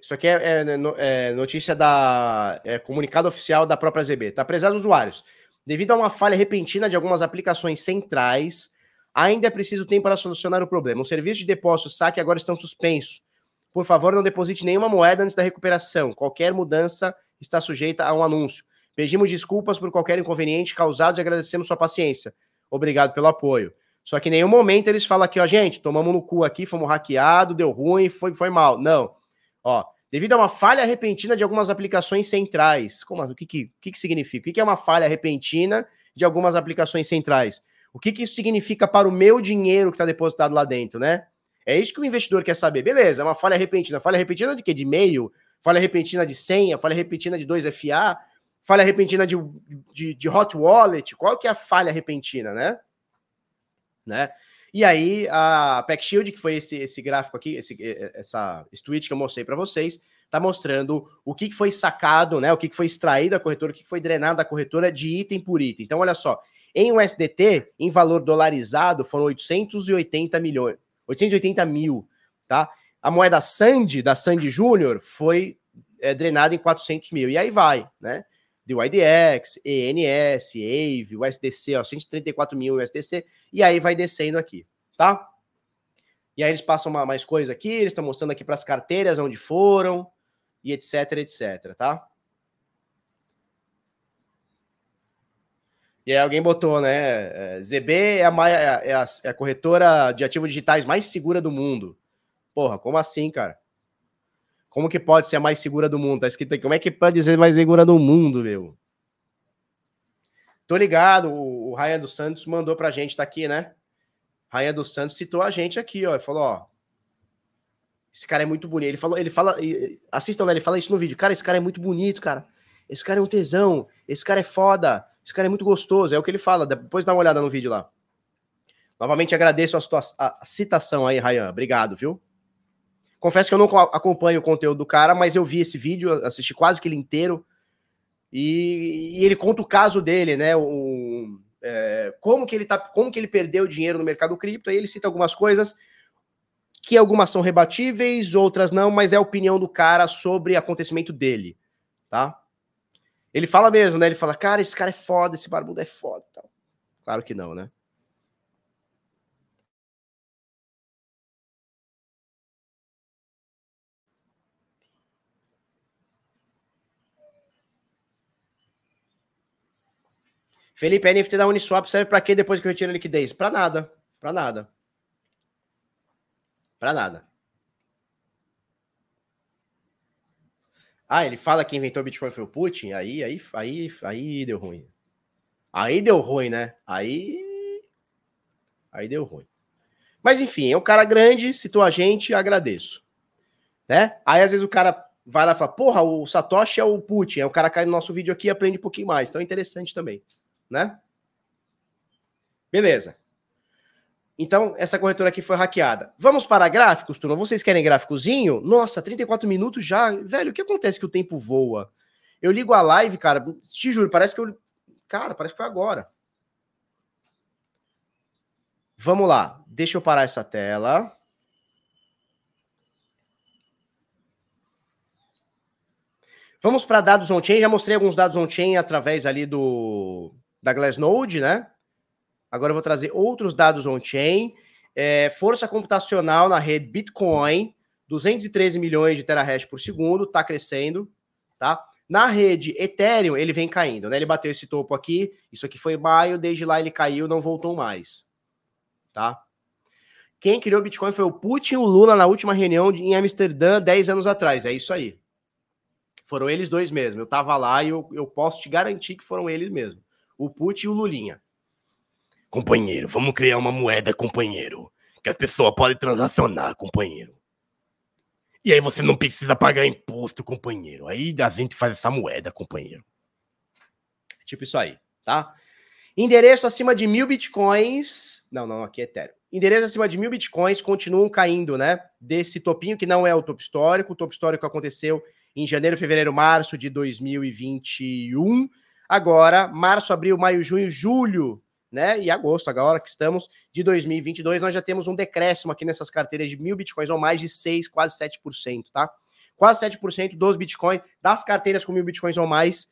Isso aqui é, é, é notícia da é, comunicado oficial da própria ZB. Tá prezados usuários. Devido a uma falha repentina de algumas aplicações centrais, ainda é preciso tempo para solucionar o problema. O serviço de depósito saque agora estão suspensos. Por favor, não deposite nenhuma moeda antes da recuperação. Qualquer mudança está sujeita a um anúncio. Pedimos desculpas por qualquer inconveniente causado e agradecemos sua paciência. Obrigado pelo apoio. Só que em nenhum momento eles falam aqui, ó, gente, tomamos no cu aqui, fomos hackeados, deu ruim, foi, foi mal. Não. Ó, devido a uma falha repentina de algumas aplicações centrais. Como, o que, que, que, que significa? O que, que é uma falha repentina de algumas aplicações centrais? O que, que isso significa para o meu dinheiro que está depositado lá dentro, né? É isso que o investidor quer saber. Beleza, é uma falha repentina. Falha repentina de quê? De e-mail? Falha repentina de senha? Falha repentina de 2FA? Falha repentina de, de, de hot wallet? Qual que é a falha repentina, né? né? E aí, a Pack Shield, que foi esse, esse gráfico aqui, esse, essa, esse tweet que eu mostrei para vocês, está mostrando o que, foi sacado, né? O que, foi extraído da corretora, o que foi drenado da corretora de item por item. Então, olha só, em USDT, em valor dolarizado, foram 880 milhões, 880 mil, tá? A moeda Sandy, da Sandy Júnior, foi é, drenada em 400 mil. E aí vai, né? Do IDX, ENS, AVE, USDC, ó, 134 mil USDC, e aí vai descendo aqui, tá? E aí eles passam uma, mais coisa aqui, eles estão mostrando aqui para as carteiras onde foram, e etc, etc, tá? E aí alguém botou, né? É, ZB é a, é a, é a corretora de ativos digitais mais segura do mundo. Porra, como assim, cara? Como que pode ser a mais segura do mundo? Tá escrito aqui. Como é que pode ser mais segura do mundo, meu? Tô ligado, o, Raia dos Santos mandou pra gente, tá aqui, né? Raia dos Santos citou a gente aqui, ó. Ele falou, ó. Esse cara é muito bonito. Ele falou, ele fala, assistam, né? Ele fala isso no vídeo. Cara, esse cara é muito bonito, cara. Esse cara é um tesão. Esse cara é foda. Esse cara é muito gostoso, é o que ele fala. Depois dá uma olhada no vídeo lá. Novamente agradeço a, a citação aí, Ryan. Obrigado, viu? Confesso que eu não acompanho o conteúdo do cara, mas eu vi esse vídeo, assisti quase que ele inteiro. E, e ele conta o caso dele, né? O, é, como que ele tá, como que ele perdeu dinheiro no mercado cripto. Aí ele cita algumas coisas que algumas são rebatíveis, outras não, mas é a opinião do cara sobre acontecimento dele, tá? Ele fala mesmo, né? Ele fala, cara, esse cara é foda, esse barbudo é foda. Tal. Claro que não, né? Felipe, a NFT da Uniswap serve para quê depois que eu retiro a liquidez? Para nada. Para nada. Para nada. Ah, ele fala que inventou o Bitcoin foi o Putin? Aí, aí, aí, aí deu ruim. Aí deu ruim, né? Aí. Aí deu ruim. Mas enfim, é um cara grande, citou a gente, agradeço. Né? Aí às vezes o cara vai lá e fala: Porra, o Satoshi é o Putin. Aí o cara cai no nosso vídeo aqui e aprende um pouquinho mais. Então é interessante também. Né? Beleza. Então, essa corretora aqui foi hackeada. Vamos para gráficos, turma? Vocês querem gráficozinho? Nossa, 34 minutos já. Velho, o que acontece que o tempo voa? Eu ligo a live, cara, te juro, parece que eu. Cara, parece que foi agora. Vamos lá. Deixa eu parar essa tela. Vamos para dados on-chain. Já mostrei alguns dados on-chain através ali do da Glassnode, né? Agora eu vou trazer outros dados on-chain. É, força computacional na rede Bitcoin, 213 milhões de terahash por segundo, está crescendo, tá? Na rede Ethereum, ele vem caindo, né? Ele bateu esse topo aqui, isso aqui foi maio, desde lá ele caiu, não voltou mais, tá? Quem criou o Bitcoin foi o Putin e o Lula na última reunião em Amsterdã, 10 anos atrás, é isso aí. Foram eles dois mesmo, eu tava lá e eu, eu posso te garantir que foram eles mesmo, o Putin e o Lulinha. Companheiro, vamos criar uma moeda, companheiro. Que as pessoas podem transacionar, companheiro. E aí você não precisa pagar imposto, companheiro. Aí a gente faz essa moeda, companheiro. Tipo isso aí, tá? Endereço acima de mil bitcoins. Não, não, aqui é Ethereum. Endereço acima de mil bitcoins continuam caindo, né? Desse topinho que não é o topo histórico. O topo histórico aconteceu em janeiro, fevereiro, março de 2021. Agora, março, abril, maio, junho, julho né? E agosto, agora que estamos de 2022, nós já temos um decréscimo aqui nessas carteiras de mil bitcoins, ou mais de 6, quase 7%, tá? Quase 7% dos bitcoins, das carteiras com mil bitcoins ou mais,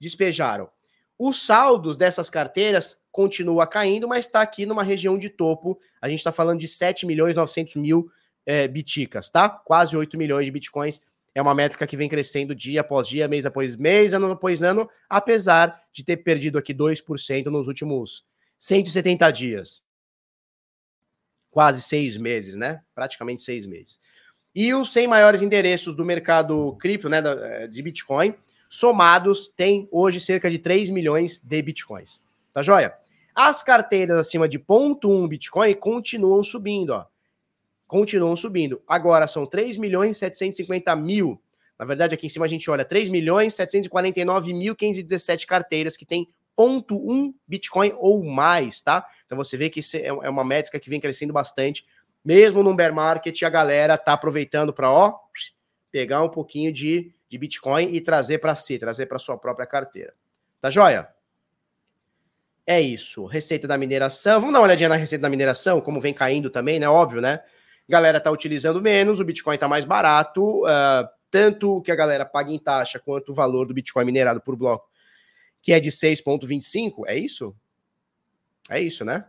despejaram. Os saldos dessas carteiras continua caindo, mas está aqui numa região de topo. A gente está falando de 7 milhões 900 mil é, biticas, tá? Quase 8 milhões de bitcoins. É uma métrica que vem crescendo dia após dia, mês após mês, ano após ano, apesar de ter perdido aqui 2% nos últimos 170 dias. Quase seis meses, né? Praticamente seis meses. E os 100 maiores endereços do mercado cripto, né, eh, de Bitcoin, somados, tem hoje cerca de 3 milhões de Bitcoins. Tá joia? As carteiras acima de 0.1 Bitcoin continuam subindo, ó continuam subindo. Agora são 3 milhões 750 mil. Na verdade, aqui em cima a gente olha 3 milhões 749 mil 517 carteiras que tem ponto um Bitcoin ou mais, tá? Então você vê que isso é, é uma métrica que vem crescendo bastante. Mesmo no bear market, a galera tá aproveitando para, ó, pegar um pouquinho de, de Bitcoin e trazer para si, trazer para sua própria carteira. Tá joia? É isso. Receita da mineração. Vamos dar uma olhadinha na receita da mineração, como vem caindo também, né? Óbvio, né? Galera tá utilizando menos, o Bitcoin tá mais barato, uh, tanto que a galera paga em taxa quanto o valor do Bitcoin minerado por bloco, que é de 6,25, é isso? É isso, né?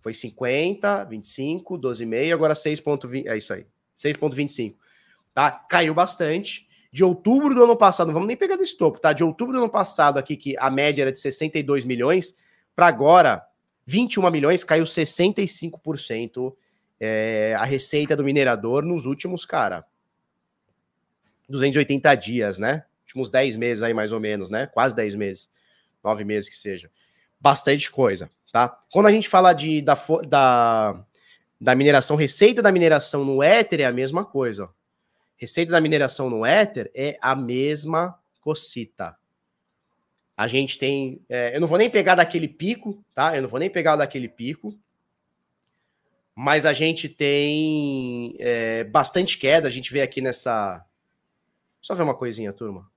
Foi 50, 25, 12,5, agora 6,20, é isso aí, 6,25. Tá? Caiu bastante. De outubro do ano passado, não vamos nem pegar desse topo, tá? De outubro do ano passado aqui, que a média era de 62 milhões, para agora, 21 milhões, caiu 65% é, a receita do minerador nos últimos, cara, 280 dias, né? Últimos 10 meses aí, mais ou menos, né? Quase 10 meses. 9 meses que seja. Bastante coisa, tá? Quando a gente fala de, da, da, da mineração, receita da mineração no Ether é a mesma coisa, ó. Receita da mineração no Ether é a mesma cocita. A gente tem. É, eu não vou nem pegar daquele pico, tá? Eu não vou nem pegar daquele pico, mas a gente tem é, bastante queda. A gente vê aqui nessa. Só ver uma coisinha, turma.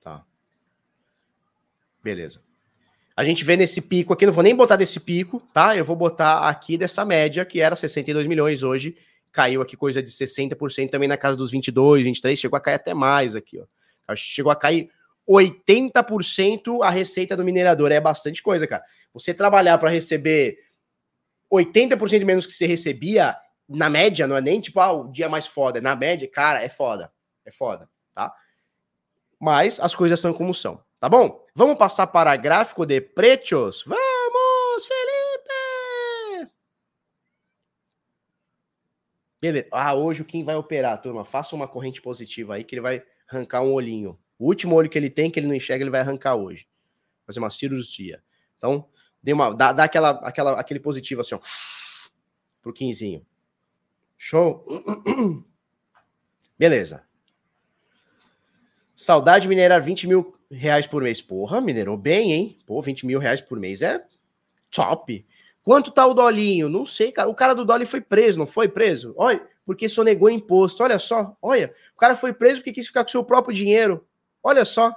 Tá. Beleza. A gente vê nesse pico aqui, não vou nem botar desse pico, tá? Eu vou botar aqui dessa média, que era 62 milhões hoje, caiu aqui coisa de 60% também na casa dos 22, 23, chegou a cair até mais aqui, ó. Chegou a cair 80% a receita do minerador. É bastante coisa, cara. Você trabalhar para receber 80% menos que você recebia, na média, não é nem tipo, ah, o dia mais foda. Na média, cara, é foda. É foda, tá? Mas as coisas são como são, tá bom? Vamos passar para gráfico de preços. Vamos, Felipe! Beleza. Ah, hoje o Kim vai operar, turma. Faça uma corrente positiva aí que ele vai arrancar um olhinho. O último olho que ele tem, que ele não enxerga, ele vai arrancar hoje. Fazer uma cirurgia. Então, dê uma, dá, dá aquela, aquela, aquele positivo assim, ó, pro quinzinho. Show? Beleza. Saudade minerar 20 mil reais por mês. Porra, minerou bem, hein? Pô, 20 mil reais por mês é top. Quanto tá o dolinho? Não sei, cara. O cara do Dolly foi preso, não foi preso? Olha, porque sonegou imposto. Olha só, olha. O cara foi preso porque quis ficar com seu próprio dinheiro. Olha só,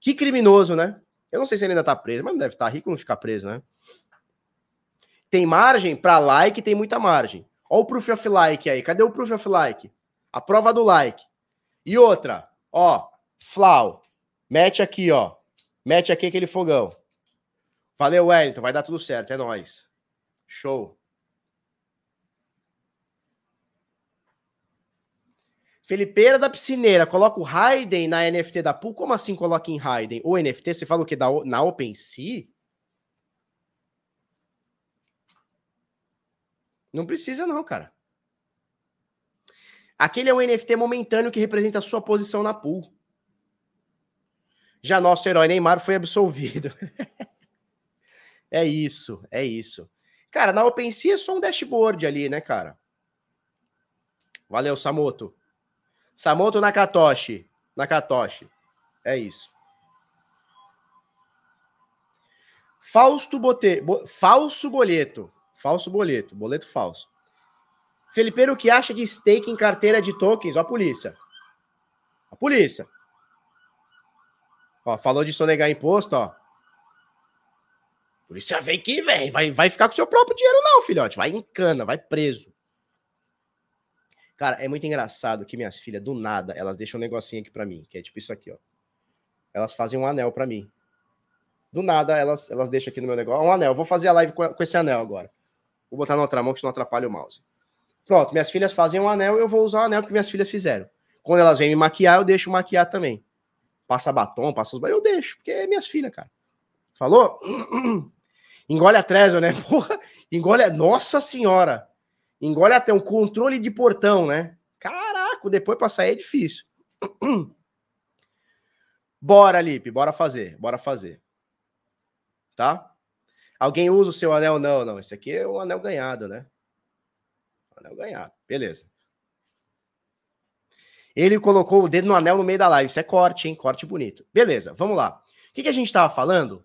que criminoso, né? Eu não sei se ele ainda tá preso, mas não deve estar tá rico não ficar preso, né? Tem margem para like, tem muita margem. Olha o proof of like aí. Cadê o proof of like? A prova do like. E outra, ó, Flau. Mete aqui, ó. Mete aqui aquele fogão. Valeu, Wellington. Vai dar tudo certo. É nóis. Show. Felipeira da Piscineira, coloca o Raiden na NFT da Pool. Como assim coloca em Raiden? O NFT, você fala o que? Da, na OpenSea? Não precisa não, cara. Aquele é um NFT momentâneo que representa a sua posição na pool. Já nosso herói Neymar foi absolvido. é isso, é isso. Cara, na OpenSea é só um dashboard ali, né, cara? Valeu, Samoto. Samoto Nakatoshi. Nakatoshi. É isso. Fausto Bote... Bo... Falso boleto. Falso boleto. Boleto falso. Felipe, o que acha de stake em carteira de tokens? Ó, a polícia. A polícia. Ó, falou de sonegar imposto, ó. Já vem que vem. Vai, vai ficar com seu próprio dinheiro, não, filhote. Vai em cana, vai preso. Cara, é muito engraçado que minhas filhas, do nada, elas deixam um negocinho aqui para mim, que é tipo isso aqui, ó. Elas fazem um anel para mim. Do nada, elas, elas deixam aqui no meu negócio. Um anel. vou fazer a live com, com esse anel agora. Vou botar na outra mão, que isso não atrapalha o mouse. Pronto, minhas filhas fazem um anel, eu vou usar o anel que minhas filhas fizeram. Quando elas vêm me maquiar, eu deixo maquiar também. Passa batom, passa os... Eu deixo, porque é minhas filhas, cara. Falou? Engole a Trezor, né? Porra, engole a... Nossa senhora! Engole até um controle de portão, né? Caraca, depois pra sair é difícil. Bora, Lipe, bora fazer, bora fazer. Tá? Alguém usa o seu anel? Não, não. Esse aqui é o anel ganhado, né? Anel ganhado. Beleza. Ele colocou o dedo no anel no meio da live. Isso é corte, hein? Corte bonito. Beleza, vamos lá. O que, que a gente estava falando?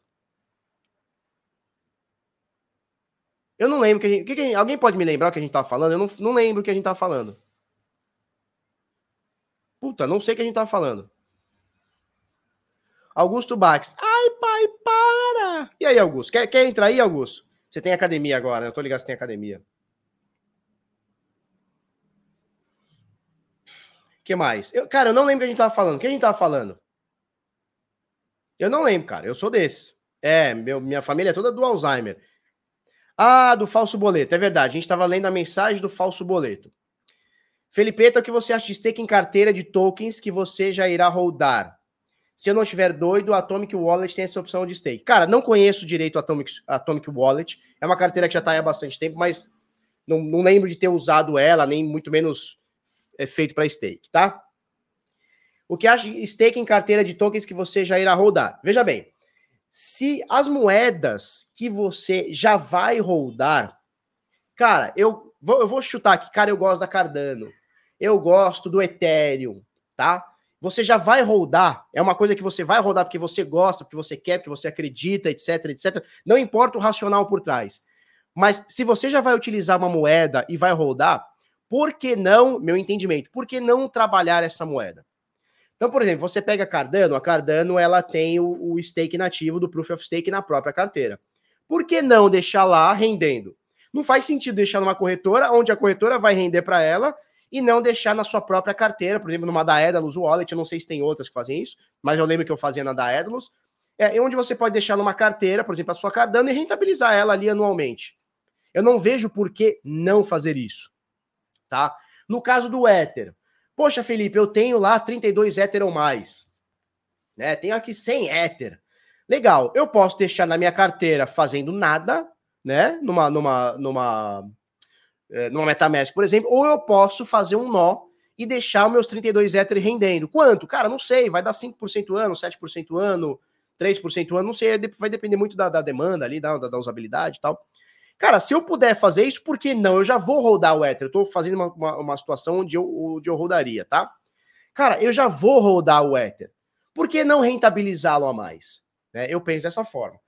Eu não lembro que a gente. Que que a. Alguém pode me lembrar o que a gente estava falando? Eu não, não lembro o que a gente estava falando. Puta, não sei o que a gente estava falando. Augusto Bax. Ai, pai, para! E aí, Augusto? Quer, quer entrar aí, Augusto? Você tem academia agora, né? Eu tô ligado que você tem academia. que mais? Eu, cara, eu não lembro o que a gente tava falando. O que a gente tava falando? Eu não lembro, cara. Eu sou desse. É, meu, minha família é toda do Alzheimer. Ah, do falso boleto. É verdade. A gente tava lendo a mensagem do falso boleto. Felipe, o que você acha de stake em carteira de tokens que você já irá rodar? Se eu não estiver doido, a Atomic Wallet tem essa opção de stake. Cara, não conheço direito a Atomic, Atomic Wallet. É uma carteira que já está aí há bastante tempo, mas não, não lembro de ter usado ela, nem muito menos é feito para stake, tá? O que acha stake em carteira de tokens que você já irá rodar? Veja bem, se as moedas que você já vai rodar, cara, eu vou, eu vou chutar aqui, cara, eu gosto da Cardano, eu gosto do Ethereum, tá? Você já vai rodar, é uma coisa que você vai rodar porque você gosta, porque você quer, porque você acredita, etc, etc. Não importa o racional por trás. Mas se você já vai utilizar uma moeda e vai rodar, por que não, meu entendimento, por que não trabalhar essa moeda? Então, por exemplo, você pega a Cardano, a Cardano ela tem o, o stake nativo do Proof of Stake na própria carteira. Por que não deixar lá rendendo? Não faz sentido deixar numa corretora, onde a corretora vai render para ela, e não deixar na sua própria carteira, por exemplo, numa Daedalus Wallet, eu não sei se tem outras que fazem isso, mas eu lembro que eu fazia na Daedalus, é onde você pode deixar numa carteira, por exemplo, a sua Cardano e rentabilizar ela ali anualmente. Eu não vejo por que não fazer isso tá? No caso do Ether, poxa, Felipe, eu tenho lá 32 Ether ou mais, né? Tenho aqui 100 Ether. Legal, eu posso deixar na minha carteira fazendo nada, né? Numa, numa, numa, é, numa MetaMask, por exemplo, ou eu posso fazer um nó e deixar os meus 32 Ether rendendo. Quanto? Cara, não sei, vai dar 5% ano, 7% ano, 3% ano, não sei, vai depender muito da, da demanda ali, da, da usabilidade e tal. Cara, se eu puder fazer isso, por que não? Eu já vou rodar o Ether. Eu tô fazendo uma, uma, uma situação onde eu, onde eu rodaria, tá? Cara, eu já vou rodar o Ether. Por que não rentabilizá-lo a mais? Né? Eu penso dessa forma.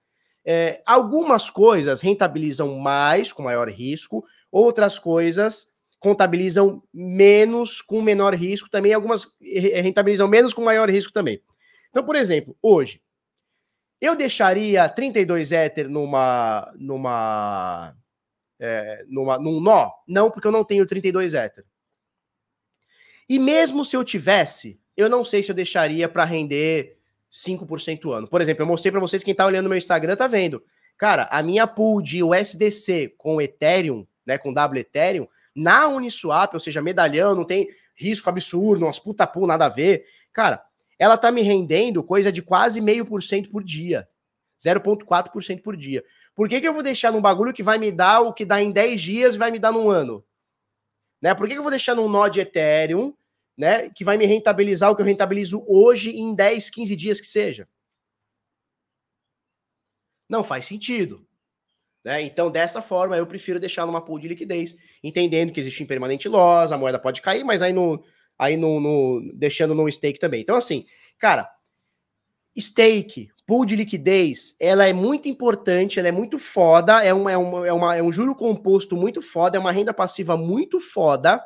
É, algumas coisas rentabilizam mais, com maior risco, outras coisas contabilizam menos, com menor risco também, algumas rentabilizam menos, com maior risco também. Então, por exemplo, hoje, eu deixaria 32 Ether numa. numa. É, numa num nó? Não, porque eu não tenho 32 Ether. E mesmo se eu tivesse, eu não sei se eu deixaria para render 5% ano. Por exemplo, eu mostrei para vocês, quem tá olhando meu Instagram tá vendo. Cara, a minha pool de USDC com Ethereum, né, com W Ethereum, na Uniswap, ou seja, medalhão, não tem risco absurdo, umas puta pool, nada a ver. Cara, ela tá me rendendo coisa de quase meio por cento por dia. 0,4% por dia. Por que, que eu vou deixar num bagulho que vai me dar o que dá em 10 dias e vai me dar num ano? Né? Por que, que eu vou deixar num nó de Ethereum, né, que vai me rentabilizar o que eu rentabilizo hoje em 10, 15 dias que seja? Não faz sentido. Né? Então, dessa forma, eu prefiro deixar numa pool de liquidez, entendendo que existe impermanente loss, a moeda pode cair, mas aí no, aí no, no deixando no stake também. Então, assim, cara, stake, pool de liquidez, ela é muito importante, ela é muito foda, é, uma, é, uma, é, uma, é um juro composto muito foda, é uma renda passiva muito foda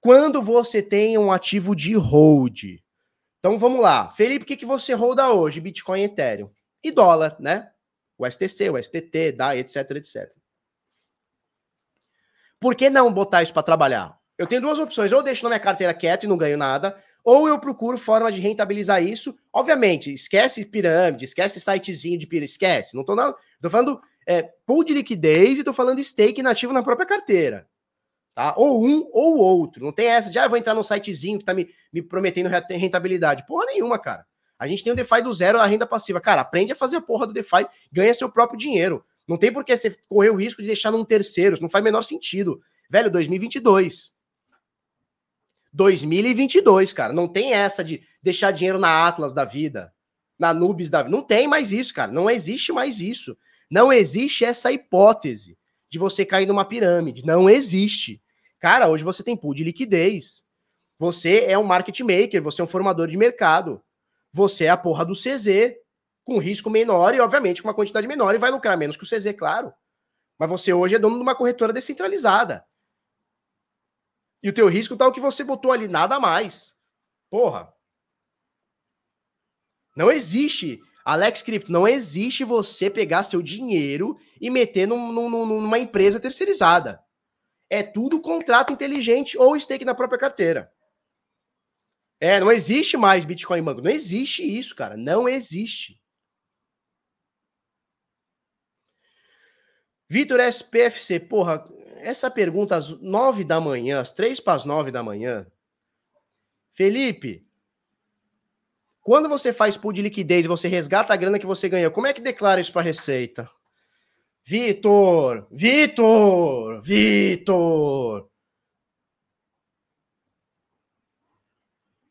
quando você tem um ativo de hold. Então vamos lá. Felipe, o que, que você holda hoje? Bitcoin Ethereum. E dólar, né? O STC, o STT, DAI, etc, etc. Por que não botar isso para trabalhar? Eu tenho duas opções. Ou deixo na minha carteira quieto e não ganho nada, ou eu procuro forma de rentabilizar isso. Obviamente, esquece pirâmide, esquece sitezinho de pirâmide, esquece. Não não, tô falando é, pool de liquidez e tô falando stake nativo na própria carteira. Tá? Ou um ou outro. Não tem essa de, ah, eu vou entrar num sitezinho que tá me, me prometendo rentabilidade. Porra nenhuma, cara. A gente tem o DeFi do zero, a renda passiva. Cara, aprende a fazer a porra do DeFi, ganha seu próprio dinheiro. Não tem por que você correr o risco de deixar num terceiro, isso não faz menor sentido. Velho, 2022. 2022, cara. Não tem essa de deixar dinheiro na Atlas da vida, na Nubes da vida. Não tem mais isso, cara. Não existe mais isso. Não existe essa hipótese de você cair numa pirâmide. Não existe. Cara, hoje você tem pool de liquidez. Você é um market maker, você é um formador de mercado. Você é a porra do CZ, com risco menor e, obviamente, com uma quantidade menor e vai lucrar menos que o CZ, claro. Mas você hoje é dono de uma corretora descentralizada. E o teu risco tá o que você botou ali, nada mais. Porra. Não existe, Alex Crypto, não existe você pegar seu dinheiro e meter num, num, numa empresa terceirizada. É tudo contrato inteligente ou stake na própria carteira. É, não existe mais Bitcoin Mango. Não existe isso, cara. Não existe. Vitor SPFC, porra, essa pergunta às nove da manhã, às três para as nove da manhã. Felipe, quando você faz pool de liquidez e você resgata a grana que você ganhou, como é que declara isso para a Receita? Vitor, Vitor, Vitor.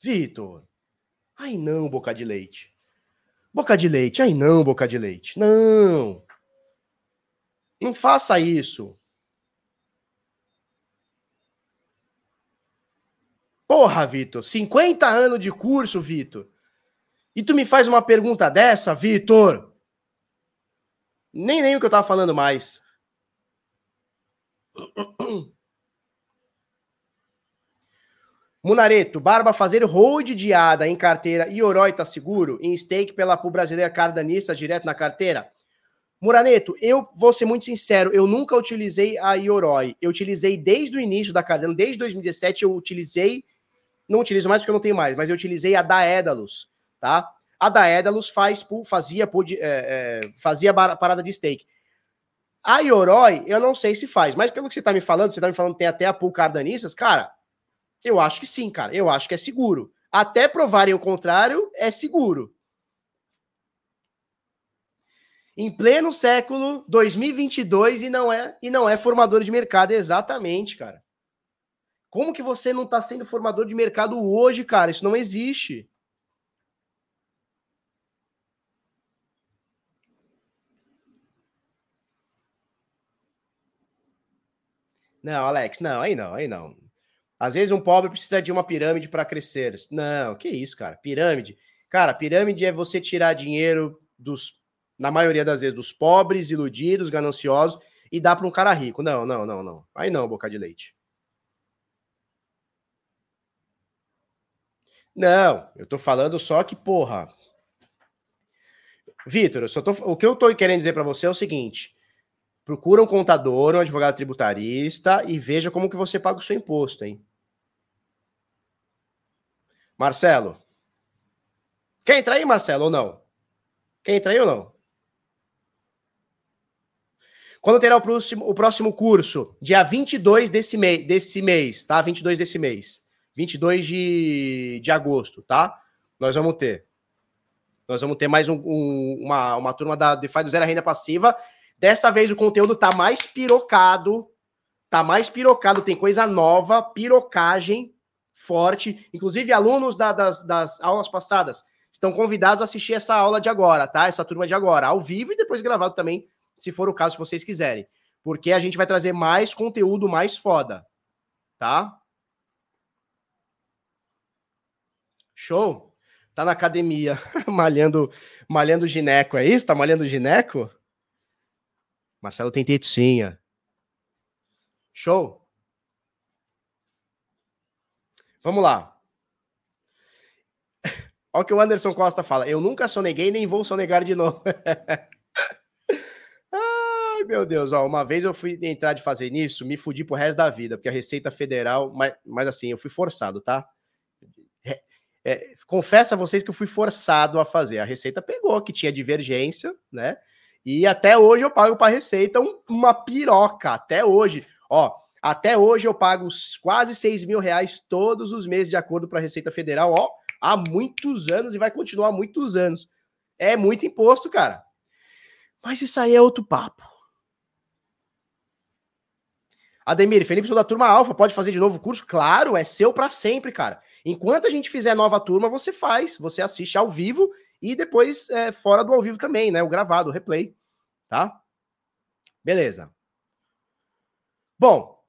Vitor. Ai não, boca de leite. Boca de leite, ai não, boca de leite. Não. Não faça isso. Porra, Vitor, 50 anos de curso, Vitor. E tu me faz uma pergunta dessa, Vitor? Nem nem o que eu tava falando mais. Munareto, Barba fazer hold de ADA em carteira e Oroi tá seguro? Em stake pela PU brasileira cardanista direto na carteira? Muraneto, eu vou ser muito sincero, eu nunca utilizei a Ioroi. Eu utilizei desde o início da Cardano, desde 2017 eu utilizei não utilizo mais porque eu não tenho mais, mas eu utilizei a Daedalus, tá? A Daedalus faz, fazia, é, é, fazia parada de stake. A Yoroi, eu não sei se faz, mas pelo que você tá me falando, você tá me falando que tem até a pool cara, eu acho que sim, cara, eu acho que é seguro. Até provarem o contrário, é seguro. Em pleno século 2022 e não é e não é formador de mercado exatamente, cara. Como que você não está sendo formador de mercado hoje, cara? Isso não existe. Não, Alex, não, aí não, aí não. Às vezes um pobre precisa de uma pirâmide para crescer. Não, que isso, cara? Pirâmide. Cara, pirâmide é você tirar dinheiro dos, na maioria das vezes, dos pobres, iludidos, gananciosos e dar para um cara rico. Não, não, não, não. Aí não, boca de leite. Não, eu tô falando só que, porra. Vitor, tô, o que eu tô querendo dizer para você é o seguinte: procura um contador, um advogado tributarista e veja como que você paga o seu imposto, hein? Marcelo. Quer entrar aí, Marcelo, ou não? Quer entrar aí ou não? Quando terá o próximo, o próximo curso? Dia 22 desse, mei, desse mês, tá? 22 desse mês. 22 de, de agosto, tá? Nós vamos ter. Nós vamos ter mais um, um, uma, uma turma da DeFi do Zero Renda Passiva. Dessa vez o conteúdo tá mais pirocado. Tá mais pirocado, tem coisa nova, pirocagem forte. Inclusive, alunos da, das, das aulas passadas estão convidados a assistir essa aula de agora, tá? Essa turma de agora, ao vivo e depois gravado também, se for o caso, se vocês quiserem. Porque a gente vai trazer mais conteúdo mais foda, tá? Show? Tá na academia, malhando, malhando gineco, é isso? Tá malhando gineco? Marcelo tem tetinha. Show? Vamos lá. Olha o que o Anderson Costa fala. Eu nunca soneguei, nem vou sonegar de novo. meu Deus, ó, uma vez eu fui entrar de fazer nisso, me fudi pro resto da vida, porque a Receita Federal, mas, mas assim, eu fui forçado, tá? É, confesso a vocês que eu fui forçado a fazer. A Receita pegou que tinha divergência, né? E até hoje eu pago para a Receita um, uma piroca, até hoje. Ó, até hoje eu pago quase 6 mil reais todos os meses de acordo para a Receita Federal, ó, há muitos anos e vai continuar há muitos anos. É muito imposto, cara. Mas isso aí é outro papo. Ademir, Felipe, sou da turma Alfa, pode fazer de novo o curso? Claro, é seu para sempre, cara. Enquanto a gente fizer nova turma, você faz, você assiste ao vivo e depois é, fora do ao vivo também, né? O gravado, o replay, tá? Beleza. Bom,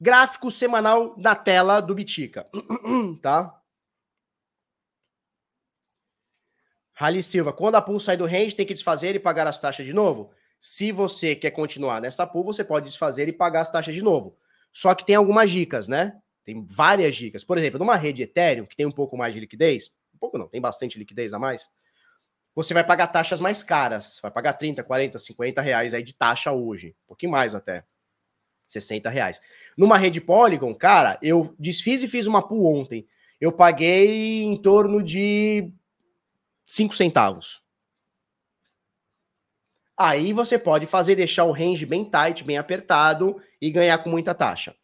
gráfico semanal na tela do Bitica, tá? Rally Silva, quando a pool sai do range, tem que desfazer e pagar as taxas de novo? Se você quer continuar nessa pool, você pode desfazer e pagar as taxas de novo. Só que tem algumas dicas, né? Tem várias dicas. Por exemplo, numa rede Ethereum, que tem um pouco mais de liquidez, um pouco não, tem bastante liquidez a mais, você vai pagar taxas mais caras. Vai pagar 30, 40, 50 reais aí de taxa hoje. Um pouquinho mais até. 60 reais. Numa rede Polygon, cara, eu desfiz e fiz uma pool ontem. Eu paguei em torno de 5 centavos. Aí você pode fazer deixar o range bem tight, bem apertado e ganhar com muita taxa.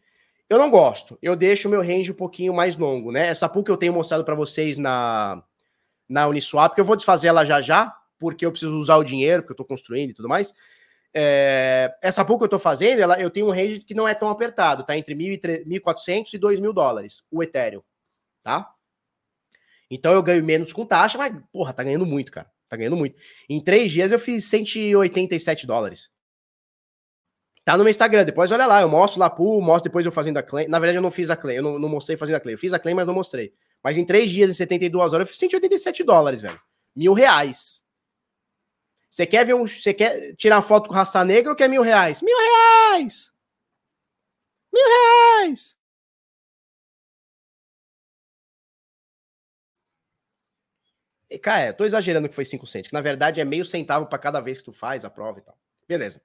Eu não gosto. Eu deixo o meu range um pouquinho mais longo, né? Essa pool que eu tenho mostrado para vocês na na Uniswap, que eu vou desfazer ela já já, porque eu preciso usar o dinheiro que eu estou construindo e tudo mais. É, essa pool que eu estou fazendo, ela, eu tenho um range que não é tão apertado, tá entre 1.400 e 2.000 dólares, o Ethereum, tá? Então eu ganho menos com taxa, mas, porra, tá ganhando muito, cara. Tá ganhando muito. Em três dias eu fiz 187 dólares. Tá no meu Instagram, depois olha lá, eu mostro lá pool, mostro depois eu fazendo a claim. Na verdade, eu não fiz a claim, eu não, não mostrei fazendo a claim. Eu fiz a claim, mas não mostrei. Mas em três dias e 72 horas eu fiz 187 dólares, velho. Mil reais. Você quer ver um. Você quer tirar foto com raça negra ou quer mil reais? Mil reais! Mil reais! Cara, eu tô exagerando que foi 5 centos, que na verdade é meio centavo para cada vez que tu faz a prova e tal. Beleza.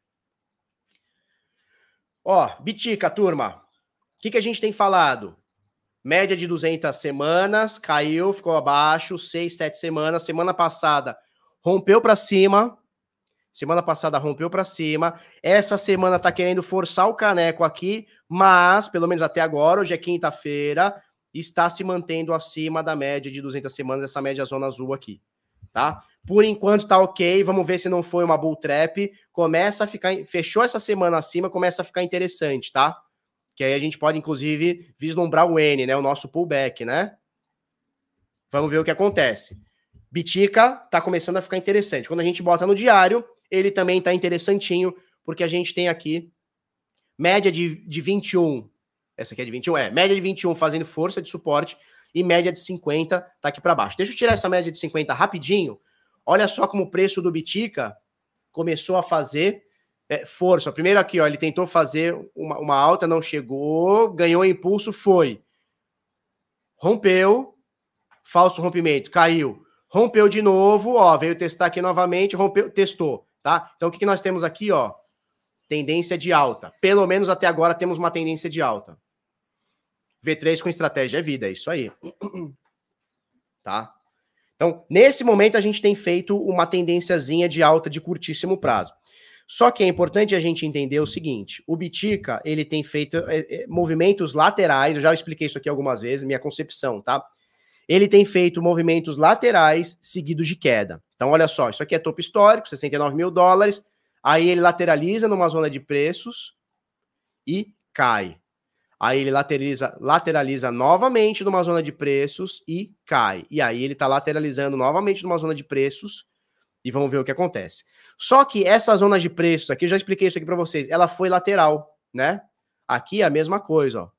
Ó, Bitica, turma. O que, que a gente tem falado? Média de 200 semanas, caiu, ficou abaixo, 6, 7 semanas. Semana passada rompeu para cima. Semana passada rompeu para cima. Essa semana tá querendo forçar o caneco aqui, mas pelo menos até agora, hoje é quinta-feira, está se mantendo acima da média de 200 semanas, essa média zona azul aqui, tá? Por enquanto tá OK, vamos ver se não foi uma bull trap. Começa a ficar, fechou essa semana acima, começa a ficar interessante, tá? que aí a gente pode, inclusive, vislumbrar o N, né? O nosso pullback, né? Vamos ver o que acontece. Bitica tá começando a ficar interessante. Quando a gente bota no diário, ele também tá interessantinho, porque a gente tem aqui média de, de 21. Essa aqui é de 21, é. Média de 21 fazendo força de suporte e média de 50 tá aqui para baixo. Deixa eu tirar essa média de 50 rapidinho. Olha só como o preço do Bitica começou a fazer é, força. Primeiro aqui, ó, ele tentou fazer uma, uma alta, não chegou, ganhou impulso, foi. Rompeu, falso rompimento, caiu. Rompeu de novo, ó, veio testar aqui novamente, rompeu, testou, tá? Então o que, que nós temos aqui, ó? Tendência de alta. Pelo menos até agora temos uma tendência de alta. V3 com estratégia é vida, é isso aí. Tá? Então, nesse momento a gente tem feito uma tendênciazinha de alta de curtíssimo prazo. Só que é importante a gente entender o seguinte: o Bitica ele tem feito é, é, movimentos laterais. Eu já expliquei isso aqui algumas vezes, minha concepção, tá? Ele tem feito movimentos laterais seguidos de queda. Então, olha só, isso aqui é topo histórico, 69 mil dólares. Aí ele lateraliza numa zona de preços e cai. Aí ele lateraliza, lateraliza novamente numa zona de preços e cai. E aí ele está lateralizando novamente numa zona de preços e vamos ver o que acontece. Só que essa zona de preços aqui, eu já expliquei isso aqui para vocês, ela foi lateral, né? Aqui é a mesma coisa, ó.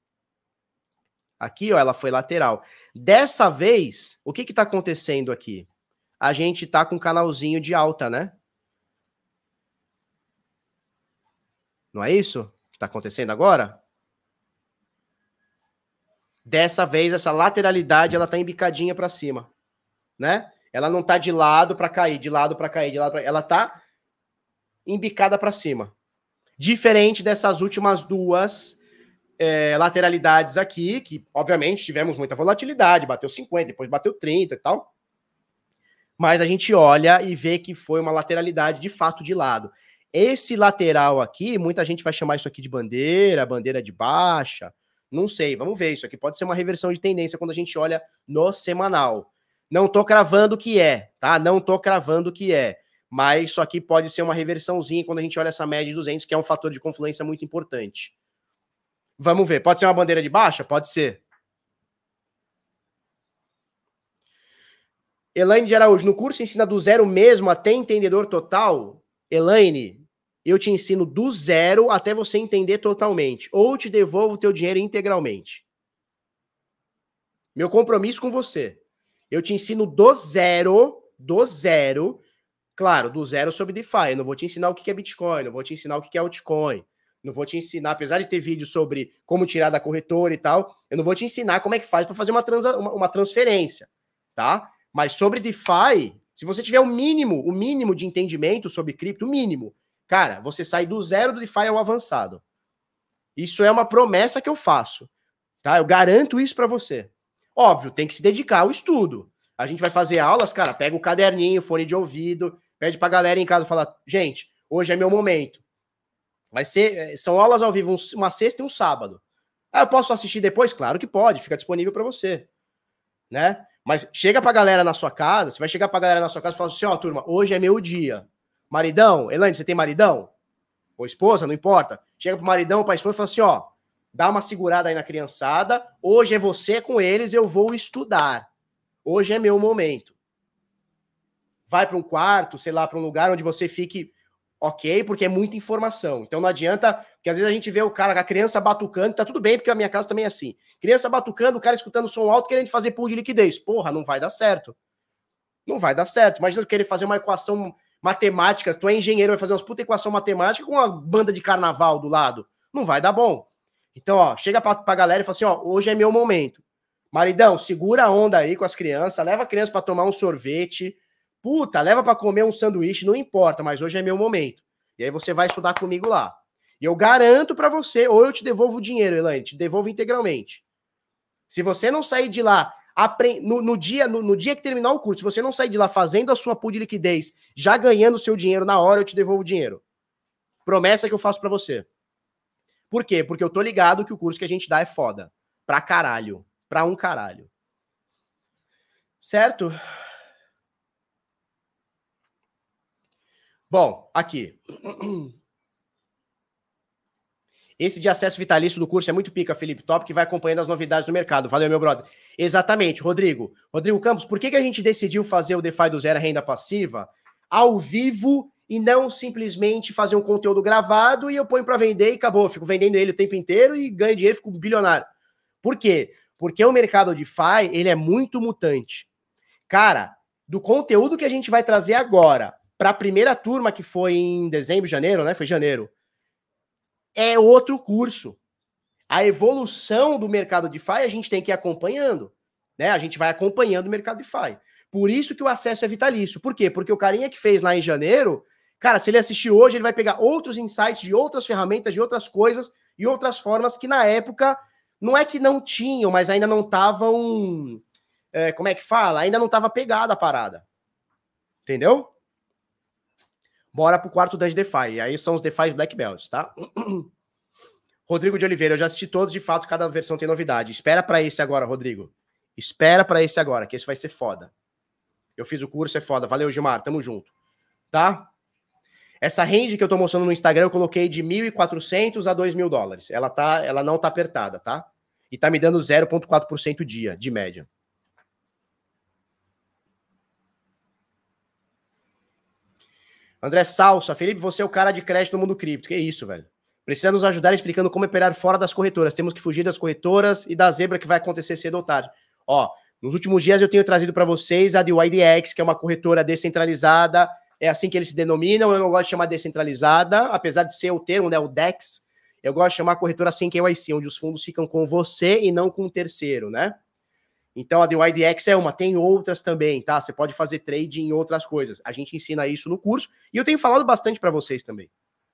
Aqui, ó, ela foi lateral. Dessa vez, o que que tá acontecendo aqui? A gente tá com um canalzinho de alta, né? Não é isso que tá acontecendo agora? Dessa vez, essa lateralidade, ela tá embicadinha para cima, né? Ela não tá de lado para cair, de lado para cair, de lado para ela tá embicada para cima, Diferente dessas últimas duas é, lateralidades aqui, que obviamente tivemos muita volatilidade, bateu 50, depois bateu 30 e tal. Mas a gente olha e vê que foi uma lateralidade de fato de lado. Esse lateral aqui, muita gente vai chamar isso aqui de bandeira, bandeira de baixa. Não sei, vamos ver. Isso aqui pode ser uma reversão de tendência quando a gente olha no semanal. Não tô cravando que é, tá? Não tô cravando que é. Mas isso aqui pode ser uma reversãozinha quando a gente olha essa média de 200, que é um fator de confluência muito importante. Vamos ver. Pode ser uma bandeira de baixa? Pode ser. Elaine de Araújo, no curso ensina do zero mesmo até entendedor total? Elaine, eu te ensino do zero até você entender totalmente. Ou te devolvo o teu dinheiro integralmente. Meu compromisso com você. Eu te ensino do zero, do zero, claro, do zero sobre DeFi. Eu não vou te ensinar o que é Bitcoin, não vou te ensinar o que é altcoin, não vou te ensinar, apesar de ter vídeo sobre como tirar da corretora e tal, eu não vou te ensinar como é que faz para fazer uma, transa, uma, uma transferência, tá? Mas sobre DeFi, se você tiver o mínimo, o mínimo de entendimento sobre cripto, o mínimo, cara, você sai do zero do DeFi ao avançado. Isso é uma promessa que eu faço, tá? Eu garanto isso para você. Óbvio, tem que se dedicar ao estudo. A gente vai fazer aulas, cara, pega o caderninho, fone de ouvido, pede pra galera em casa falar, gente, hoje é meu momento. Vai ser, eh, são aulas ao vivo, uma sexta e um sábado. Ah, eu posso assistir depois? Claro que pode, fica disponível para você, né? Mas chega pra galera na sua casa, você vai chegar pra galera na sua casa e falar assim, ó, oh, turma, hoje é meu dia. Maridão, Elaine, você tem maridão? Ou esposa, não importa. Chega pro maridão, pra esposa e fala assim, ó, dá uma segurada aí na criançada. Hoje é você com eles, eu vou estudar. Hoje é meu momento. Vai para um quarto, sei lá, para um lugar onde você fique ok, porque é muita informação. Então não adianta, porque às vezes a gente vê o cara, a criança batucando, tá tudo bem, porque a minha casa também é assim. Criança batucando, o cara escutando som alto, querendo fazer pool de liquidez. Porra, não vai dar certo. Não vai dar certo. Imagina querer fazer uma equação matemática, tu é engenheiro, vai fazer uma puta equação matemática com uma banda de carnaval do lado. Não vai dar bom. Então, ó, chega pra, pra galera e fala assim, ó, hoje é meu momento. Maridão, segura a onda aí com as crianças, leva a criança para tomar um sorvete, puta, leva para comer um sanduíche, não importa, mas hoje é meu momento. E aí você vai estudar comigo lá. E eu garanto para você, ou eu te devolvo o dinheiro, Elaine, te devolvo integralmente. Se você não sair de lá no, no, dia, no, no, dia que terminar o curso, se você não sair de lá fazendo a sua pool de liquidez, já ganhando o seu dinheiro na hora, eu te devolvo o dinheiro. Promessa que eu faço para você. Por quê? Porque eu tô ligado que o curso que a gente dá é foda. Pra caralho. Pra um caralho. Certo? Bom, aqui. Esse de acesso vitalício do curso é muito pica, Felipe Top, que vai acompanhando as novidades do mercado. Valeu, meu brother. Exatamente, Rodrigo. Rodrigo Campos, por que, que a gente decidiu fazer o DeFi do Zero Renda Passiva ao vivo e não simplesmente fazer um conteúdo gravado e eu ponho para vender e acabou. Fico vendendo ele o tempo inteiro e ganho dinheiro, fico bilionário. Por quê? Porque o mercado de FI, ele é muito mutante. Cara, do conteúdo que a gente vai trazer agora para a primeira turma que foi em dezembro, janeiro, né? Foi janeiro. É outro curso. A evolução do mercado de FI a gente tem que ir acompanhando, né? A gente vai acompanhando o mercado de FI. Por isso que o acesso é vitalício. Por quê? Porque o carinha que fez lá em janeiro, Cara, se ele assistir hoje, ele vai pegar outros insights de outras ferramentas, de outras coisas e outras formas que na época não é que não tinham, mas ainda não estavam. É, como é que fala? Ainda não estava pegada a parada. Entendeu? Bora pro quarto das DeFi. Aí são os DeFi Black Belts, tá? Rodrigo de Oliveira, eu já assisti todos, de fato, cada versão tem novidade. Espera para esse agora, Rodrigo. Espera para esse agora, que esse vai ser foda. Eu fiz o curso, é foda. Valeu, Gilmar, tamo junto. Tá? Essa range que eu tô mostrando no Instagram, eu coloquei de 1.400 a 2.000 dólares. Ela, tá, ela não tá apertada, tá? E tá me dando 0,4% dia, de média. André Salsa, Felipe, você é o cara de crédito no mundo cripto. Que isso, velho? Precisa nos ajudar explicando como operar fora das corretoras. Temos que fugir das corretoras e da zebra que vai acontecer cedo ou tarde. Ó, nos últimos dias eu tenho trazido para vocês a de YDX, que é uma corretora descentralizada é assim que eles se denominam. Eu não gosto de chamar descentralizada, apesar de ser o termo, né, o DEX. Eu gosto de chamar corretora sem KYC, onde os fundos ficam com você e não com um terceiro, né? Então a DYDX é uma, tem outras também, tá? Você pode fazer trade em outras coisas. A gente ensina isso no curso e eu tenho falado bastante para vocês também.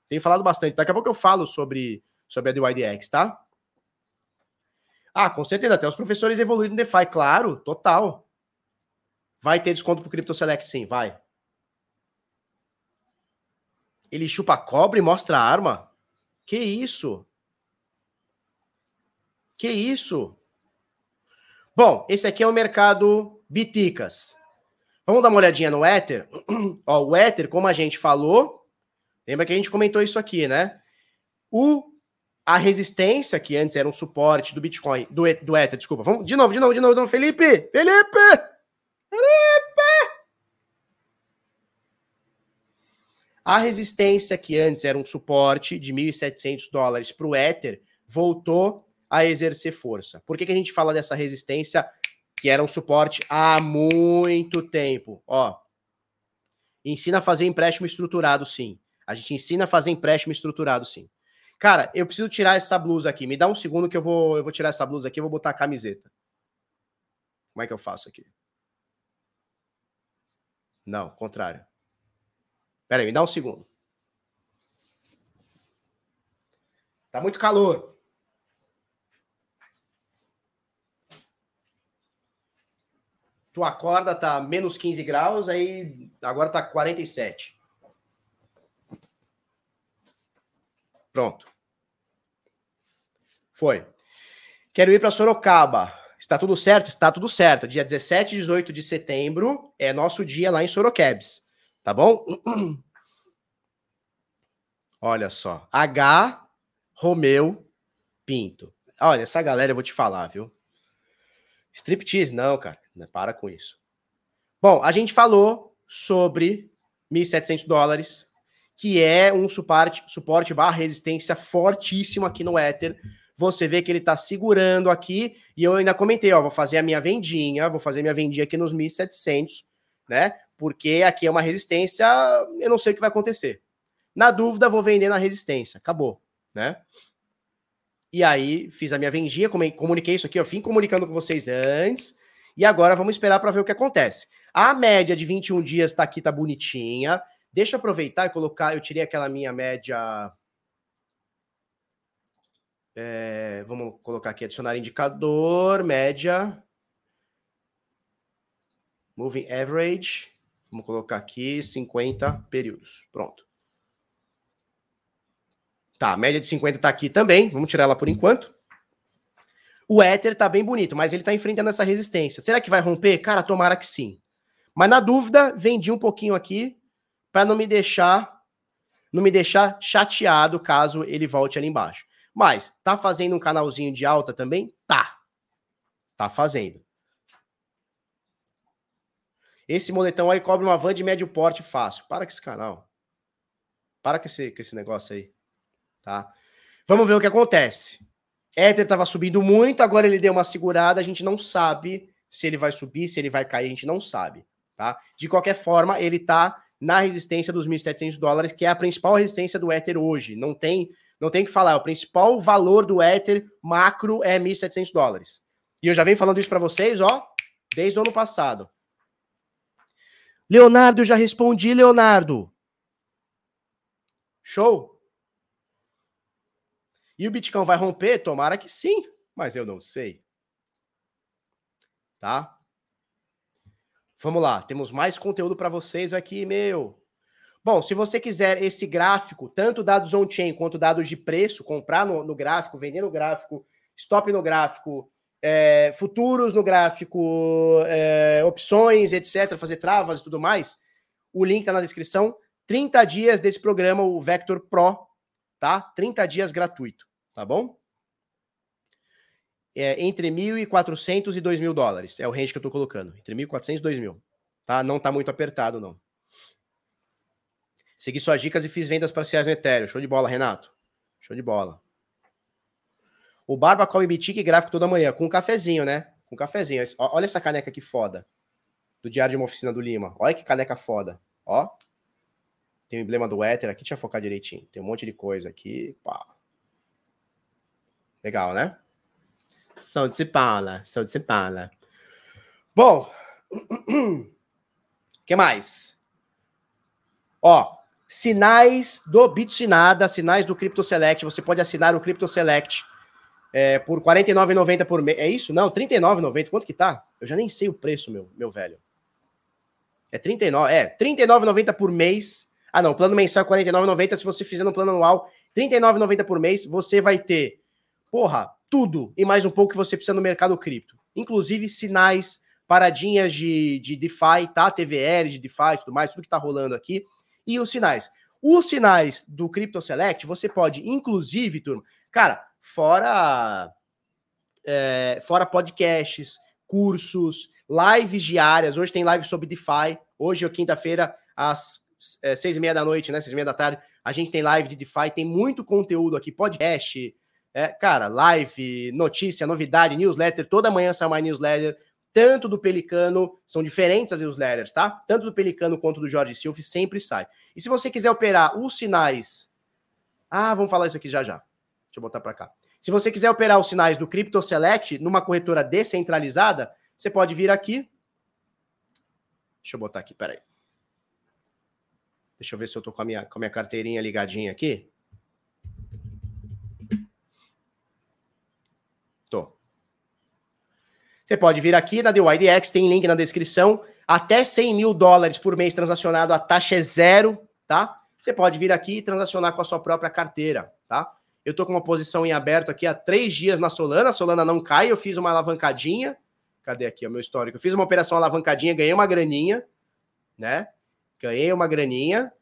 Tenho falado bastante. Daqui a pouco eu falo sobre, sobre a DYDX, tá? Ah, com certeza. Até os professores evoluíram no DeFi, claro, total. Vai ter desconto pro Crypto Select, sim, vai. Ele chupa cobre e mostra arma? Que isso? Que isso? Bom, esse aqui é o mercado Biticas. Vamos dar uma olhadinha no Ether? Ó, o Ether, como a gente falou, lembra que a gente comentou isso aqui, né? O, a resistência, que antes era um suporte do Bitcoin, do, do Ether, desculpa. Vamos, de novo, de novo, de novo, de novo. Felipe! Felipe! Felipe! A resistência, que antes era um suporte de 1.700 dólares para o Ether, voltou a exercer força. Por que, que a gente fala dessa resistência que era um suporte há muito tempo. Ó, ensina a fazer empréstimo estruturado, sim. A gente ensina a fazer empréstimo estruturado, sim. Cara, eu preciso tirar essa blusa aqui. Me dá um segundo que eu vou, eu vou tirar essa blusa aqui e vou botar a camiseta. Como é que eu faço aqui? Não, contrário. Pera aí, me dá um segundo. Tá muito calor. Tu acorda, tá menos 15 graus, aí agora tá 47. Pronto. Foi. Quero ir para Sorocaba. Está tudo certo? Está tudo certo. Dia 17 e 18 de setembro é nosso dia lá em Sorocabs. Tá bom? Olha só. H. Romeu Pinto. Olha, essa galera eu vou te falar, viu? Striptease, não, cara. Né? Para com isso. Bom, a gente falou sobre 1.700 dólares, que é um suporte, suporte barra resistência fortíssimo aqui no Ether. Você vê que ele está segurando aqui, e eu ainda comentei, ó, vou fazer a minha vendinha, vou fazer minha vendinha aqui nos 1.700, né? Porque aqui é uma resistência, eu não sei o que vai acontecer. Na dúvida, vou vender na resistência. Acabou, né? E aí, fiz a minha vendinha, comuniquei isso aqui, eu vim comunicando com vocês antes, e agora vamos esperar para ver o que acontece. A média de 21 dias está aqui, tá bonitinha. Deixa eu aproveitar e colocar, eu tirei aquela minha média. É, vamos colocar aqui, adicionar indicador, média. Moving average. Vamos colocar aqui 50 períodos. Pronto. Tá, a média de 50 está aqui também. Vamos tirar ela por enquanto. O Ether tá bem bonito, mas ele tá enfrentando essa resistência. Será que vai romper? Cara, tomara que sim. Mas na dúvida, vendi um pouquinho aqui para não me deixar não me deixar chateado caso ele volte ali embaixo. Mas tá fazendo um canalzinho de alta também? Tá. Tá fazendo. Esse moletão aí cobre uma van de médio porte fácil. Para com esse canal. Para com esse, com esse negócio aí. Tá? Vamos ver o que acontece. Ether estava subindo muito, agora ele deu uma segurada, a gente não sabe se ele vai subir, se ele vai cair, a gente não sabe, tá? De qualquer forma, ele está na resistência dos 1.700 dólares, que é a principal resistência do Ether hoje. Não tem, não tem que falar, o principal valor do Ether macro é 1.700 dólares. E eu já venho falando isso para vocês, ó, desde o ano passado. Leonardo, já respondi, Leonardo. Show? E o Bitcoin vai romper? Tomara que sim, mas eu não sei. Tá? Vamos lá, temos mais conteúdo para vocês aqui, meu. Bom, se você quiser esse gráfico, tanto dados on-chain quanto dados de preço, comprar no, no gráfico, vender no gráfico, stop no gráfico, é, futuros no gráfico, é, opções, etc., fazer travas e tudo mais, o link está na descrição. 30 dias desse programa, o Vector Pro, tá? 30 dias gratuito, tá bom? É entre 1.400 e 2.000 dólares. É o range que eu tô colocando. Entre 1.400 e 2.000. Tá? Não tá muito apertado, não. Segui suas dicas e fiz vendas parciais no Ethereum. Show de bola, Renato. Show de bola. O Barba come bitique gráfico toda manhã, com um cafezinho, né? Com um cafezinho. Olha essa caneca que foda. Do Diário de uma Oficina do Lima. Olha que caneca foda. Ó. Tem o emblema do Ether aqui, deixa eu focar direitinho. Tem um monte de coisa aqui. Pá. Legal, né? São de Cipala, são de Cipala. Bom, que mais? Ó, Sinais do Bitsinada, sinais do Crypto Select. Você pode assinar o Crypto Select é, por R$ 49,90 por mês. É isso? Não, R$ 39,90. Quanto que tá? Eu já nem sei o preço, meu, meu velho. É 39, é, 39,90 por mês. Ah, não, plano mensal é 49,90. Se você fizer no plano anual, 39,90 por mês, você vai ter, porra, tudo e mais um pouco que você precisa no mercado cripto. Inclusive sinais, paradinhas de, de DeFi, tá? TVL de DeFi, tudo mais, tudo que tá rolando aqui. E os sinais. Os sinais do Crypto Select, você pode, inclusive, turma, cara, fora é, fora podcasts, cursos, lives diárias. Hoje tem live sobre DeFi. Hoje, é quinta-feira, às é, seis e meia da noite, né? Seis e meia da tarde, a gente tem live de DeFi. Tem muito conteúdo aqui, podcast, é, cara, live, notícia, novidade, newsletter. Toda manhã sai uma newsletter. Tanto do Pelicano, são diferentes as newsletters, tá? Tanto do Pelicano quanto do Jorge Silva sempre sai. E se você quiser operar os sinais. Ah, vamos falar isso aqui já já. Deixa eu botar para cá. Se você quiser operar os sinais do Crypto Select numa corretora descentralizada, você pode vir aqui. Deixa eu botar aqui, peraí. Deixa eu ver se eu tô com a minha, com a minha carteirinha ligadinha aqui. Tô. Você pode vir aqui na DYDX, tem link na descrição. Até 100 mil dólares por mês transacionado, a taxa é zero, tá? Você pode vir aqui e transacionar com a sua própria carteira, tá? Eu tô com uma posição em aberto aqui há três dias na Solana. A Solana não cai, eu fiz uma alavancadinha. Cadê aqui o meu histórico? Eu fiz uma operação alavancadinha, ganhei uma graninha, né? Ganhei uma graninha,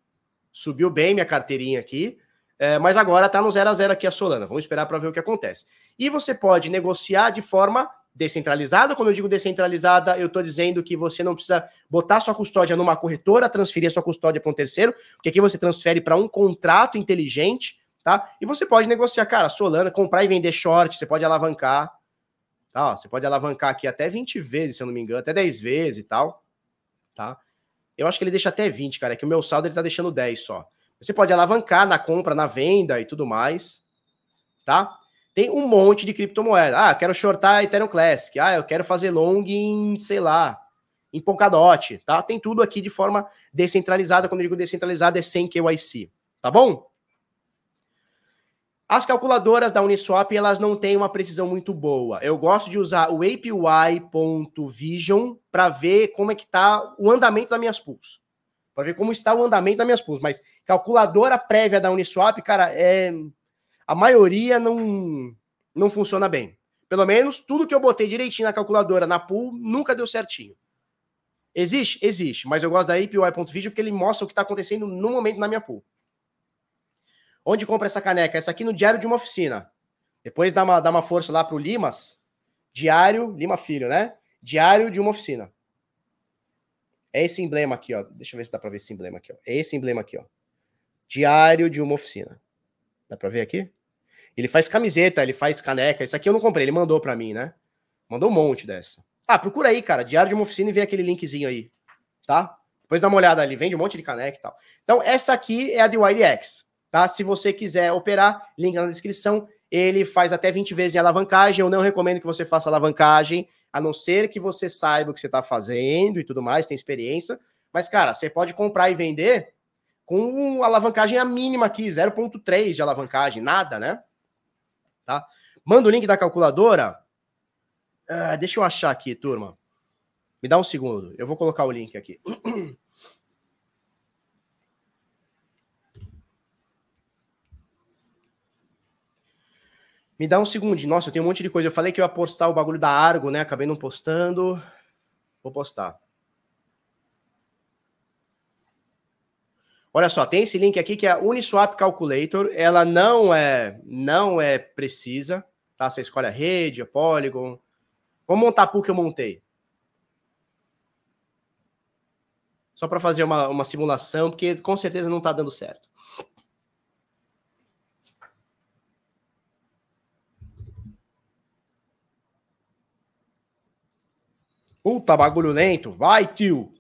subiu bem minha carteirinha aqui, é, mas agora tá no 0 a 0 aqui a Solana. Vamos esperar para ver o que acontece. E você pode negociar de forma descentralizada. Quando eu digo descentralizada, eu estou dizendo que você não precisa botar sua custódia numa corretora, transferir a sua custódia para um terceiro, porque aqui você transfere para um contrato inteligente, tá? E você pode negociar, cara, Solana, comprar e vender short, você pode alavancar. Tá? Você pode alavancar aqui até 20 vezes, se eu não me engano, até 10 vezes e tal. Tá? Eu acho que ele deixa até 20, cara. É que o meu saldo ele tá deixando 10 só. Você pode alavancar na compra, na venda e tudo mais. Tá? Tem um monte de criptomoeda. Ah, quero shortar Ethereum Classic. Ah, eu quero fazer long em, sei lá, em Polkadot, tá? Tem tudo aqui de forma descentralizada. Quando eu digo descentralizada, é sem KYC, tá bom? As calculadoras da Uniswap, elas não têm uma precisão muito boa. Eu gosto de usar o APY.vision para ver como é que está o andamento das minhas pools. Para ver como está o andamento das minhas pools. Mas calculadora prévia da Uniswap, cara, é a maioria não não funciona bem. Pelo menos tudo que eu botei direitinho na calculadora na pool nunca deu certinho. Existe? Existe, mas eu gosto da APY.vision porque ele mostra o que está acontecendo no momento na minha pool. Onde compra essa caneca? Essa aqui no Diário de uma Oficina. Depois dá uma, dá uma força lá pro Limas. Diário, Lima Filho, né? Diário de uma Oficina. É esse emblema aqui, ó. Deixa eu ver se dá pra ver esse emblema aqui, ó. É esse emblema aqui, ó. Diário de uma Oficina. Dá pra ver aqui? Ele faz camiseta, ele faz caneca. Esse aqui eu não comprei, ele mandou pra mim, né? Mandou um monte dessa. Ah, procura aí, cara. Diário de uma Oficina e vê aquele linkzinho aí. Tá? Depois dá uma olhada ali. Vende um monte de caneca e tal. Então, essa aqui é a de YDX tá? Se você quiser operar, link na descrição. Ele faz até 20 vezes em alavancagem. Eu não recomendo que você faça alavancagem, a não ser que você saiba o que você está fazendo e tudo mais, tem experiência. Mas, cara, você pode comprar e vender com alavancagem a mínima aqui, 0,3 de alavancagem, nada, né? Tá? Manda o link da calculadora. Uh, deixa eu achar aqui, turma. Me dá um segundo. Eu vou colocar o link aqui. Me dá um segundo. Nossa, eu tenho um monte de coisa. Eu falei que eu ia postar o bagulho da Argo, né? Acabei não postando. Vou postar. Olha só, tem esse link aqui que é a Uniswap Calculator. Ela não é não é precisa, tá? Você escolhe a rede, a Polygon. Vamos montar a que eu montei. Só para fazer uma, uma simulação, porque com certeza não está dando certo. Puta, bagulho lento. Vai, tio.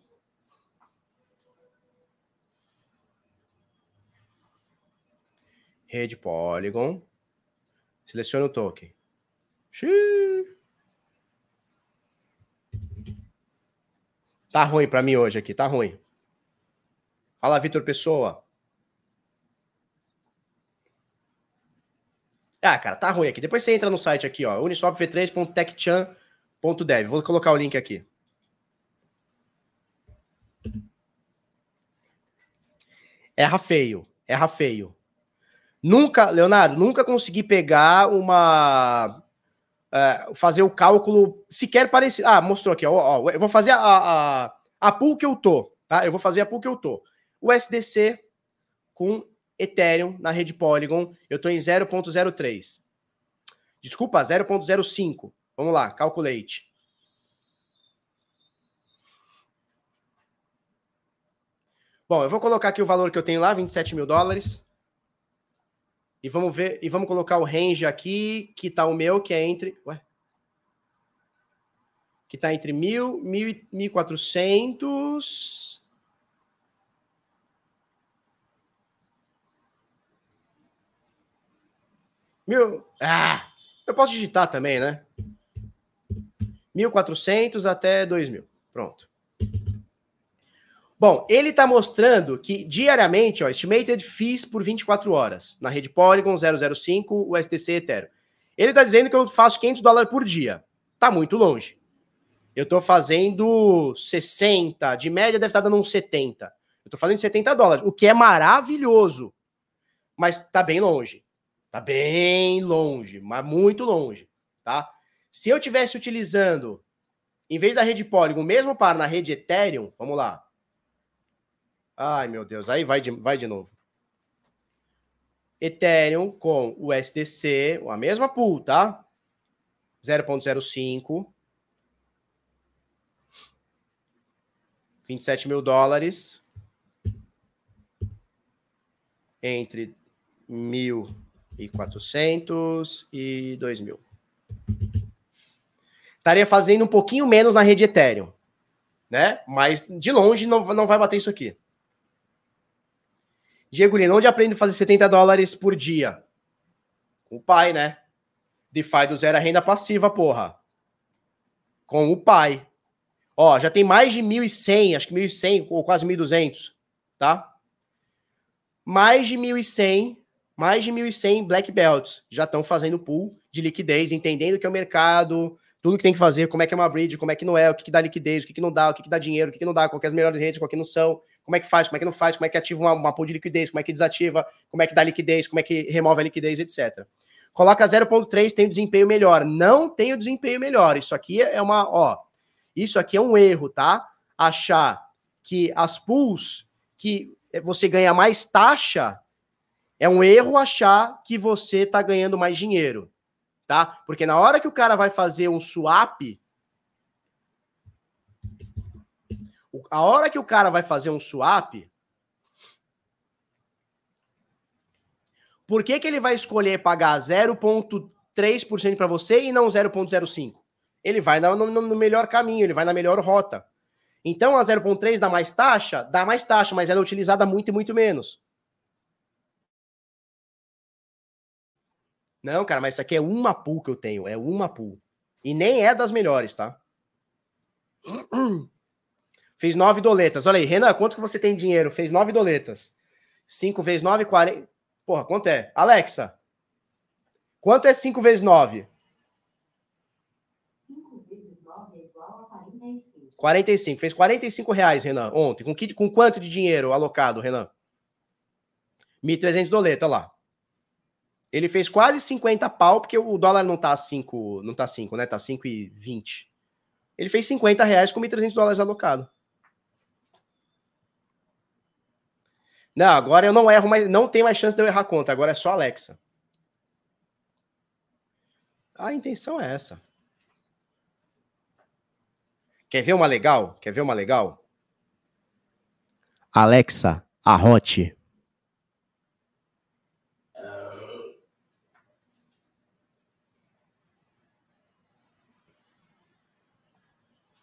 rede Polygon, seleciona o token. Xiii. Tá ruim para mim hoje aqui, tá ruim. Fala, Vitor Pessoa. Ah, cara, tá ruim aqui. Depois você entra no site aqui, ó, uniswapv3.techchan.dev. Vou colocar o link aqui. Erra feio, erra feio. Nunca, Leonardo, nunca consegui pegar uma. Uh, fazer o cálculo sequer parecido. Ah, mostrou aqui, ó, ó. Eu vou fazer a, a, a pool que eu tô, tá? Eu vou fazer a pool que eu tô. O SDC com Ethereum na rede Polygon, eu tô em 0.03. Desculpa, 0.05. Vamos lá, calculate. Bom, eu vou colocar aqui o valor que eu tenho lá, 27 mil dólares. E vamos ver, e vamos colocar o range aqui, que tá o meu, que é entre. Ué? Que tá entre mil, mil e 1.400. Mil. Ah! Eu posso digitar também, né? 1.400 até 2.000. Pronto. Bom, ele está mostrando que diariamente, ó, estimated fees por 24 horas na rede Polygon 005, o STC Ethereum. Ele está dizendo que eu faço 500 dólares por dia. Tá muito longe. Eu estou fazendo 60, de média deve estar dando uns 70. Eu estou fazendo 70 dólares, o que é maravilhoso. Mas tá bem longe. Tá bem longe, mas muito longe, tá? Se eu tivesse utilizando, em vez da rede Polygon, mesmo para na rede Ethereum, vamos lá, Ai, meu Deus, aí vai de, vai de novo. Ethereum com o SDC, a mesma pool, tá? 0.05. 27 mil dólares. Entre 1.400 e 2.000. Estaria fazendo um pouquinho menos na rede Ethereum, né? Mas de longe não, não vai bater isso aqui. Diego Lino, onde aprende a fazer 70 dólares por dia? Com o pai, né? DeFi do zero é renda passiva, porra. Com o pai. Ó, já tem mais de 1.100, acho que 1.100 ou quase 1.200, tá? Mais de 1.100, mais de 1.100 black belts já estão fazendo pool de liquidez, entendendo que é o mercado, tudo que tem que fazer, como é que é uma bridge, como é que não é, o que, que dá liquidez, o que, que não dá, o que, que dá dinheiro, o que, que não dá, qual é as melhores redes, qual que não são, como é que faz, como é que não faz, como é que ativa uma, uma pool de liquidez, como é que desativa, como é que dá liquidez, como é que remove a liquidez, etc. Coloca 0.3, tem o desempenho melhor. Não tem o desempenho melhor. Isso aqui é uma, ó, isso aqui é um erro, tá? Achar que as pools que você ganha mais taxa é um erro achar que você está ganhando mais dinheiro tá? Porque na hora que o cara vai fazer um swap, a hora que o cara vai fazer um swap, por que, que ele vai escolher pagar 0,3% para você e não 0,05%? Ele vai no, no, no, melhor caminho, ele vai na melhor rota. Então a 0,3 dá mais taxa? Dá mais taxa, mas ela é utilizada muito e muito menos. Não, cara, mas isso aqui é uma pool que eu tenho. É uma pool. E nem é das melhores, tá? Fiz nove doletas. Olha aí, Renan, quanto que você tem dinheiro? Fez nove doletas. Cinco vezes nove, quarenta. Porra, quanto é? Alexa, quanto é cinco vezes nove? Cinco vezes nove é igual a 45. 45. Fez 45 reais, Renan, ontem. Com, que, com quanto de dinheiro alocado, Renan? 1.300 doleta, lá. Ele fez quase 50 pau, porque o dólar não tá 5, não tá 5, né? Tá 5,20. Ele fez 50 reais com 1.300 dólares alocado. Não, agora eu não erro mais, não tem mais chance de eu errar conta, agora é só Alexa. A intenção é essa. Quer ver uma legal? Quer ver uma legal? Alexa, arrote.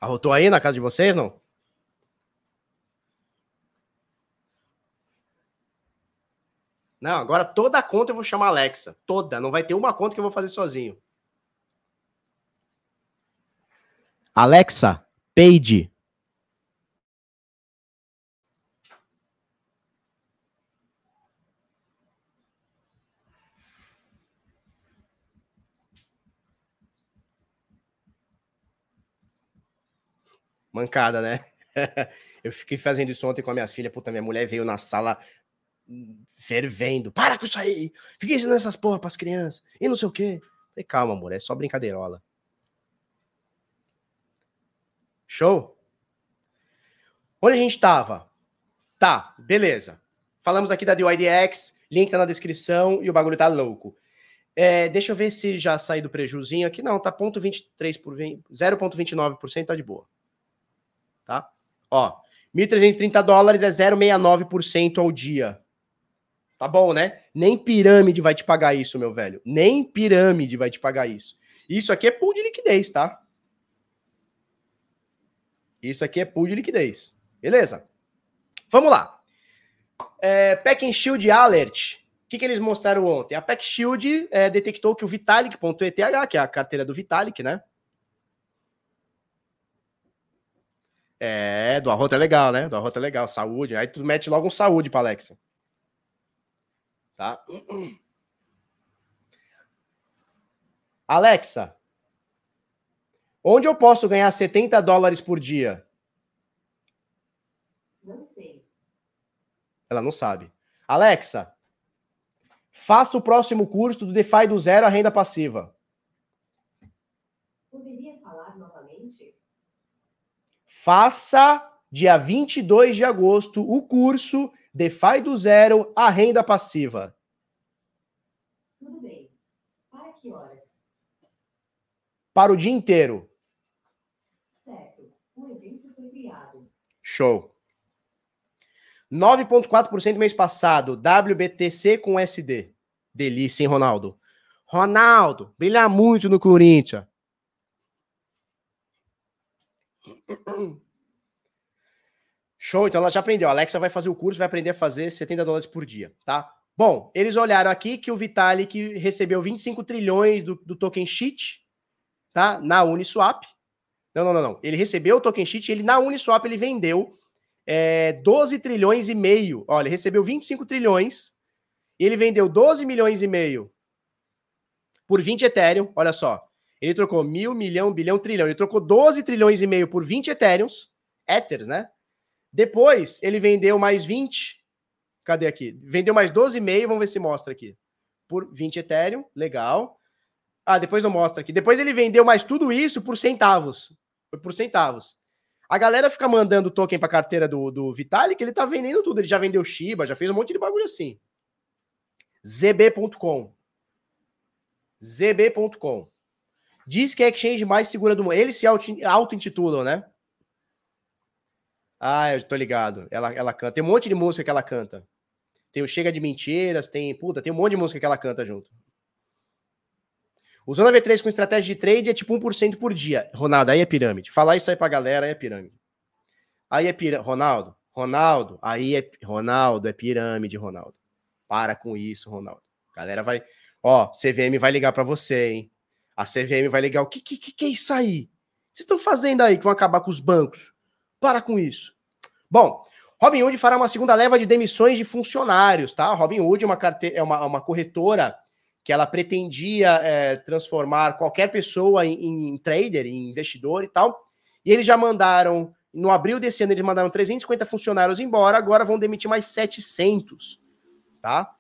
Arrotou aí na casa de vocês, não? Não, agora toda a conta eu vou chamar Alexa. Toda. Não vai ter uma conta que eu vou fazer sozinho. Alexa, paid. Mancada, né? Eu fiquei fazendo isso ontem com as minhas filhas. Puta, minha mulher veio na sala fervendo. Para com isso aí! Fiquei ensinando essas porra pras crianças. E não sei o quê. Falei, calma, amor, é só brincadeirola. Show? Onde a gente tava? Tá, beleza. Falamos aqui da DYDX, link tá na descrição e o bagulho tá louco. É, deixa eu ver se já saí do prejuzinho aqui. Não, tá ponto 23 por 0,29%, tá de boa. Tá? Ó, 1.330 dólares é 0,69% ao dia. Tá bom, né? Nem pirâmide vai te pagar isso, meu velho. Nem pirâmide vai te pagar isso. Isso aqui é pool de liquidez, tá? Isso aqui é pool de liquidez. Beleza? Vamos lá. É, Shield Alert. O que, que eles mostraram ontem? A Pack Shield é, detectou que o Vitalik.eth, que é a carteira do Vitalik, né? É, do Arrota é legal, né? Do Arrota é legal. Saúde. Aí tu mete logo um saúde para Alexa. Tá? Alexa, onde eu posso ganhar 70 dólares por dia? Não sei. Ela não sabe. Alexa, faça o próximo curso do DeFi do zero à renda passiva. Poderia falar novamente? Faça dia 22 de agosto o curso DeFi do zero à renda passiva. Tudo bem. Para que horas? Para o dia inteiro. Certo. O evento foi criado. Show. 9,4% mês passado. WBTC com SD. Delícia, hein, Ronaldo? Ronaldo, brilha muito no Corinthians. Show, então ela já aprendeu. A Alexa vai fazer o curso, vai aprender a fazer 70 dólares por dia, tá? Bom, eles olharam aqui que o Vitalik recebeu 25 trilhões do, do token sheet, tá? Na Uniswap. Não, não, não, não. Ele recebeu o token sheet, ele na Uniswap ele vendeu é, 12 trilhões e meio. Olha, ele recebeu 25 trilhões, ele vendeu 12 milhões e meio por 20 Ethereum, olha só. Ele trocou mil, milhão, bilhão, trilhão. Ele trocou 12 trilhões e meio por 20 Ethereums, Ethers, né? Depois, ele vendeu mais 20. Cadê aqui? Vendeu mais 12,5. Vamos ver se mostra aqui. Por 20 Ethereum. Legal. Ah, depois não mostra aqui. Depois ele vendeu mais tudo isso por centavos. Foi por centavos. A galera fica mandando token para carteira do, do Vitalik, ele tá vendendo tudo. Ele já vendeu Shiba, já fez um monte de bagulho assim. ZB.com. ZB.com. Diz que é a exchange mais segura do mundo. Eles se auto-intitulam, né? Ah, eu tô ligado. Ela, ela canta. Tem um monte de música que ela canta. Tem o Chega de Mentiras, tem. Puta, tem um monte de música que ela canta junto. Usando a V3 com estratégia de trade é tipo 1% por dia. Ronaldo, aí é pirâmide. Falar isso aí pra galera, aí é pirâmide. Aí é pirâmide. Ronaldo, Ronaldo, aí é. Ronaldo, é pirâmide, Ronaldo. Para com isso, Ronaldo. Galera vai. Ó, CVM vai ligar para você, hein? A CVM vai ligar. O que, que, que é isso aí? Vocês estão fazendo aí que vão acabar com os bancos? Para com isso. Bom, Robinhood fará uma segunda leva de demissões de funcionários, tá? Robinhood é uma, carte... é uma, uma corretora que ela pretendia é, transformar qualquer pessoa em, em, trader, em investidor e tal. E eles já mandaram, no abril desse ano, eles mandaram 350 funcionários embora, agora vão demitir mais 700, tá?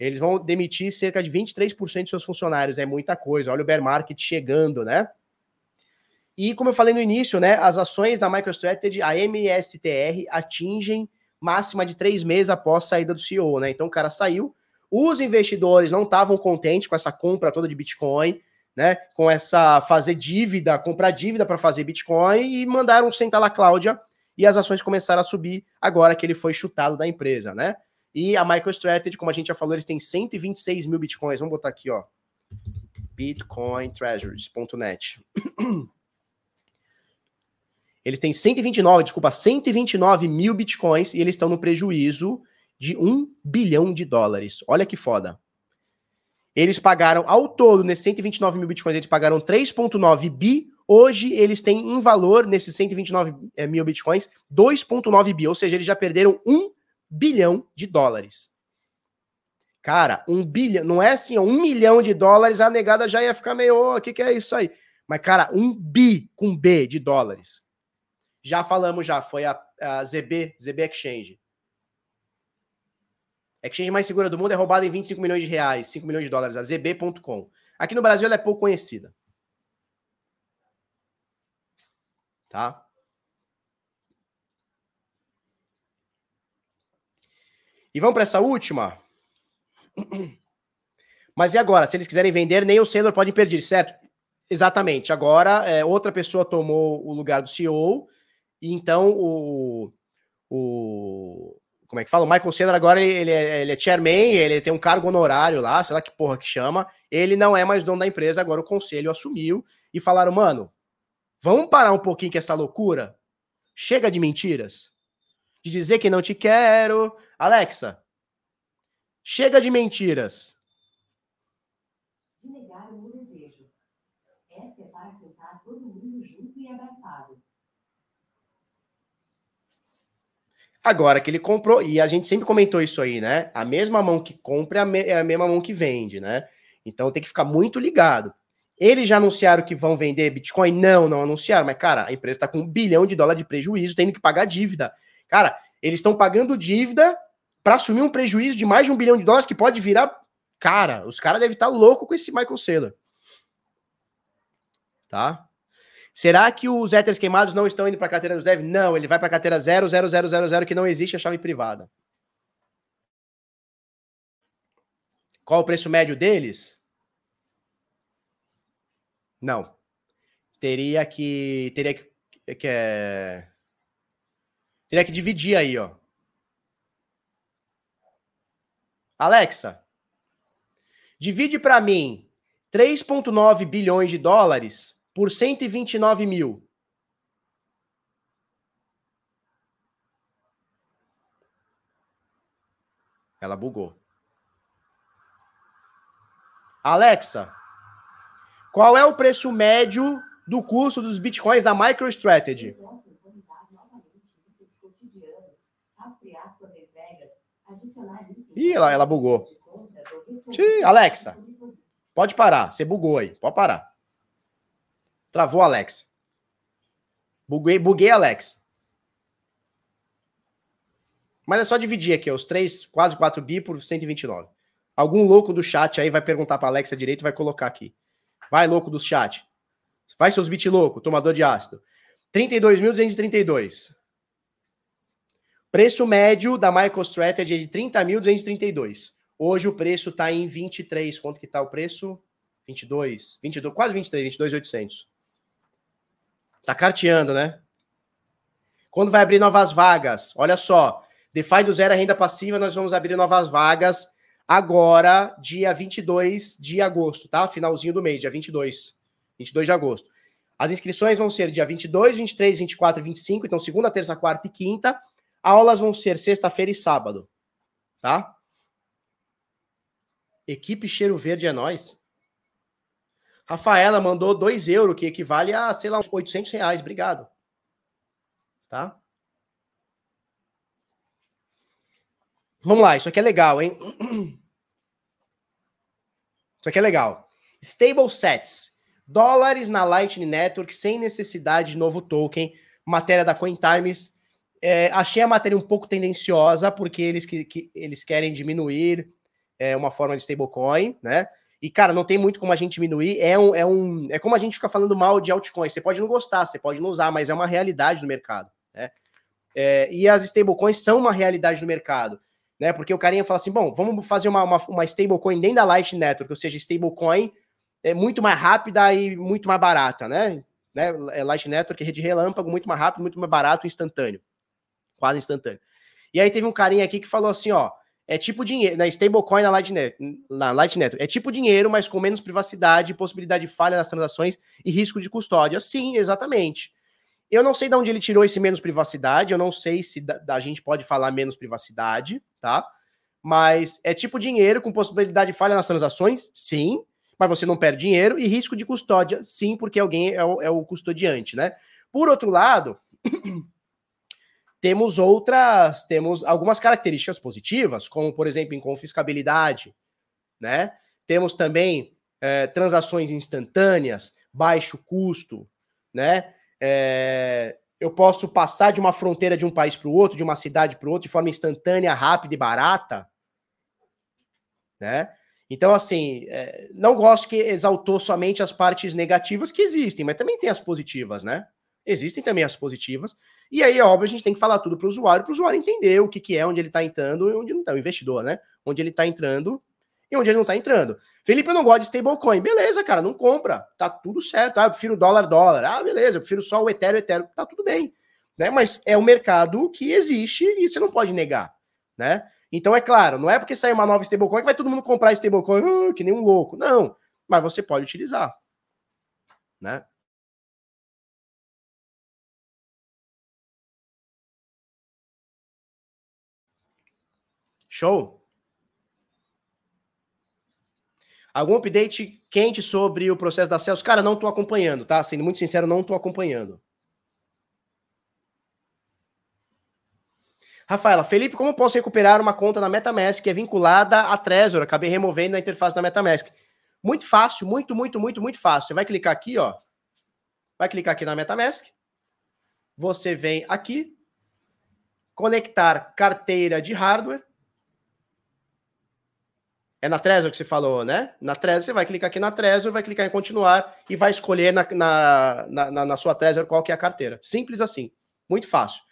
Eles vão demitir cerca de 23% de seus funcionários, é muita coisa. Olha o bear market chegando, né? E como eu falei no início, né, as ações da MicroStrategy, a MSTR, atingem máxima de três meses após a saída do CEO, né? Então o cara saiu, os investidores não estavam contentes com essa compra toda de Bitcoin, né? Com essa fazer dívida, comprar dívida para fazer Bitcoin e mandaram sentar lá Cláudia e as ações começaram a subir agora que ele foi chutado da empresa, né? E a MicroStrategy, como a gente já falou, eles têm 126 mil Bitcoins. Vamos botar aqui, ó. BitcoinTreasuries.net. Eles têm 129, desculpa, 129 mil bitcoins e eles estão no prejuízo de 1 bilhão de dólares. Olha que foda. Eles pagaram ao todo, nesses 129 mil bitcoins, eles pagaram 3,9 bi. Hoje eles têm em valor, nesses 129 eh, mil bitcoins, 2,9 bi. Ou seja, eles já perderam 1 bilhão de dólares. Cara, um bilhão, não é assim, um milhão de dólares, a negada já ia ficar meio, o oh, que, que é isso aí? Mas, cara, um bi com B de dólares. Já falamos já, foi a, a ZB, ZB Exchange. Exchange mais segura do mundo é roubada em 25 milhões de reais, 5 milhões de dólares, a ZB.com. Aqui no Brasil ela é pouco conhecida. Tá? E vamos para essa última? Mas e agora? Se eles quiserem vender, nem o Sailor pode perder, certo? Exatamente. Agora, é, outra pessoa tomou o lugar do CEO, e então o, o. Como é que fala? O Michael Saylor agora ele é, ele é chairman, ele tem um cargo honorário lá, sei lá que porra que chama. Ele não é mais dono da empresa, agora o conselho assumiu e falaram, mano, vamos parar um pouquinho com essa loucura? Chega de mentiras. De dizer que não te quero. Alexa, chega de mentiras. De negar o desejo. Essa é para cantar todo mundo junto e abraçado. Agora que ele comprou, e a gente sempre comentou isso aí, né? A mesma mão que compra é é a mesma mão que vende, né? Então tem que ficar muito ligado. Eles já anunciaram que vão vender Bitcoin? Não, não anunciaram, mas, cara, a empresa está com um bilhão de dólar de prejuízo, tendo que pagar dívida. Cara, eles estão pagando dívida para assumir um prejuízo de mais de um bilhão de dólares que pode virar. Cara, os caras devem estar tá loucos com esse Michael Saylor. Tá? Será que os héteros queimados não estão indo para a carteira dos devs? Não, ele vai para a carteira 00000 que não existe a chave privada. Qual o preço médio deles? Não. Teria que teria que, que é, teria que dividir aí, ó. Alexa, divide para mim 3,9 bilhões de dólares por 129 mil. Ela bugou. Alexa, qual é o preço médio do custo dos bitcoins da MicroStrategy? Ih, ela, ela bugou. Sim, Alexa, pode parar. Você bugou aí. Pode parar. Travou Alex. Buguei, buguei Alex. Mas é só dividir aqui, os 3, quase 4 bi por 129. Algum louco do chat aí vai perguntar para Alexa direito e vai colocar aqui. Vai, louco do chat. Vai, seus bit louco, tomador de ácido. 32.232. Preço médio da MicroStrategy é de 30.232. Hoje o preço está em 23. Quanto que está o preço? 22, 22, quase 23, 22.800. Tá carteando, né? Quando vai abrir novas vagas? Olha só, DeFi do zero a renda passiva, nós vamos abrir novas vagas agora, dia 22 de agosto, tá? Finalzinho do mês, dia 22. 22 de agosto. As inscrições vão ser dia 22, 23, 24 e 25, então segunda, terça, quarta e quinta. Aulas vão ser sexta-feira e sábado, tá? Equipe Cheiro Verde é nós. Rafaela mandou 2 euros, que equivale a, sei lá, uns 800 reais. Obrigado. Tá? Vamos lá, isso aqui é legal, hein? Isso aqui é legal. Stable sets. Dólares na Lightning Network sem necessidade de novo token. Matéria da CoinTimes. É, achei a matéria um pouco tendenciosa, porque eles, que, que eles querem diminuir é, uma forma de stablecoin, né? E, cara, não tem muito como a gente diminuir. É um, é um. É como a gente fica falando mal de altcoins. Você pode não gostar, você pode não usar, mas é uma realidade no mercado. Né? É, e as stablecoins são uma realidade no mercado. Né? Porque o carinha fala assim: bom, vamos fazer uma, uma, uma stablecoin dentro da Light Network, ou seja, stablecoin é muito mais rápida e muito mais barata, né? né? É Light Network, rede relâmpago, muito mais rápido, muito mais barato, instantâneo. Quase instantâneo. E aí teve um carinha aqui que falou assim: ó é tipo dinheiro, na stablecoin na Lightnet, na Lightnet, é tipo dinheiro, mas com menos privacidade, possibilidade de falha nas transações e risco de custódia. Sim, exatamente. Eu não sei de onde ele tirou esse menos privacidade, eu não sei se da, da gente pode falar menos privacidade, tá? Mas é tipo dinheiro com possibilidade de falha nas transações? Sim, mas você não perde dinheiro e risco de custódia? Sim, porque alguém é o, é o custodiante, né? Por outro lado, temos outras, temos algumas características positivas, como, por exemplo, inconfiscabilidade, né? Temos também é, transações instantâneas, baixo custo, né? É, eu posso passar de uma fronteira de um país para o outro, de uma cidade para o outro, de forma instantânea, rápida e barata. Né? Então, assim, é, não gosto que exaltou somente as partes negativas que existem, mas também tem as positivas, né? Existem também as positivas. E aí, é óbvio, a gente tem que falar tudo para o usuário, para o usuário entender o que, que é, onde ele está entrando e onde não está, o investidor, né? Onde ele está entrando e onde ele não está entrando. Felipe, eu não gosto de stablecoin. Beleza, cara, não compra. Tá tudo certo. Ah, eu prefiro dólar, dólar. Ah, beleza, eu prefiro só o Ethereum, Ethereum. Tá tudo bem. Né? Mas é um mercado que existe e você não pode negar, né? Então, é claro, não é porque sair uma nova stablecoin que vai todo mundo comprar stablecoin uh, que nem um louco. Não, mas você pode utilizar, né? Show? Algum update quente sobre o processo da Celsius? Cara, não tô acompanhando, tá? Sendo muito sincero, não tô acompanhando. Rafaela, Felipe, como posso recuperar uma conta na MetaMask que é vinculada à Trezor? Acabei removendo a interface da MetaMask. Muito fácil, muito, muito, muito, muito fácil. Você vai clicar aqui, ó. Vai clicar aqui na MetaMask. Você vem aqui, conectar carteira de hardware. É na Trezor que você falou, né? Na Trezor, você vai clicar aqui na Trezor, vai clicar em continuar e vai escolher na, na, na, na sua Trezor qual que é a carteira. Simples assim. Muito fácil.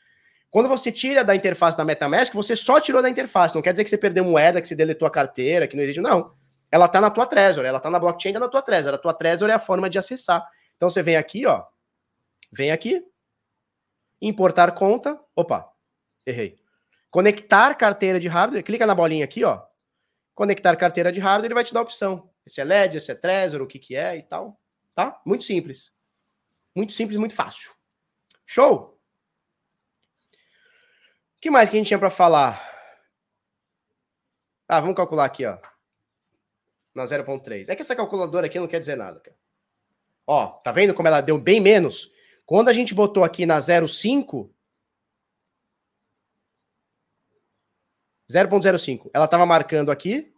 Quando você tira da interface da MetaMask, você só tirou da interface. Não quer dizer que você perdeu moeda, que você deletou a carteira, que não existe. Não. Ela está na tua Trezor, ela está na blockchain, tá na tua Trezor. A tua Trezor é a forma de acessar. Então você vem aqui, ó. Vem aqui. Importar conta. Opa, errei. Conectar carteira de hardware. Clica na bolinha aqui, ó conectar carteira de hardware, ele vai te dar a opção. Se é Ledger, se é Trezor, o que que é e tal. Tá? Muito simples. Muito simples, muito fácil. Show? O que mais que a gente tinha para falar? Ah, vamos calcular aqui, ó. Na 0.3. É que essa calculadora aqui não quer dizer nada, cara. Ó, tá vendo como ela deu bem menos? Quando a gente botou aqui na 0.5, 0.05. Ela estava marcando aqui.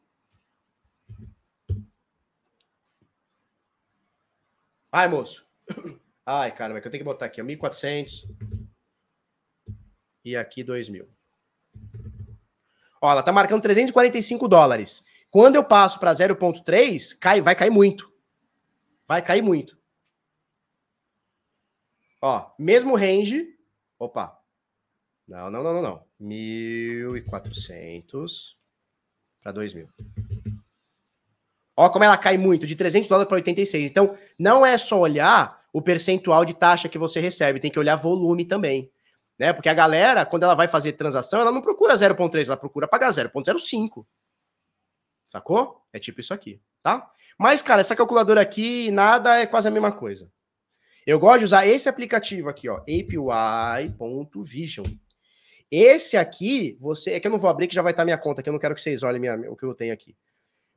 Ai, moço. Ai, cara, que eu tenho que botar aqui, 1.400. E aqui 2.000. Ó, ela tá marcando 345 dólares. Quando eu passo para 0.3, cai, vai cair muito. Vai cair muito. Ó, mesmo range. Opa. Não, não, não, não, não. 1.400 para 2.000. Ó como ela cai muito, de 300 dólares para 86. Então, não é só olhar o percentual de taxa que você recebe, tem que olhar volume também. Né? Porque a galera, quando ela vai fazer transação, ela não procura 0.3, ela procura pagar 0.05. Sacou? É tipo isso aqui, tá? Mas, cara, essa calculadora aqui, nada é quase a mesma coisa. Eu gosto de usar esse aplicativo aqui, ó, APY.vision. Esse aqui, você. É que eu não vou abrir, que já vai estar minha conta, que eu não quero que vocês olhem minha, o que eu tenho aqui.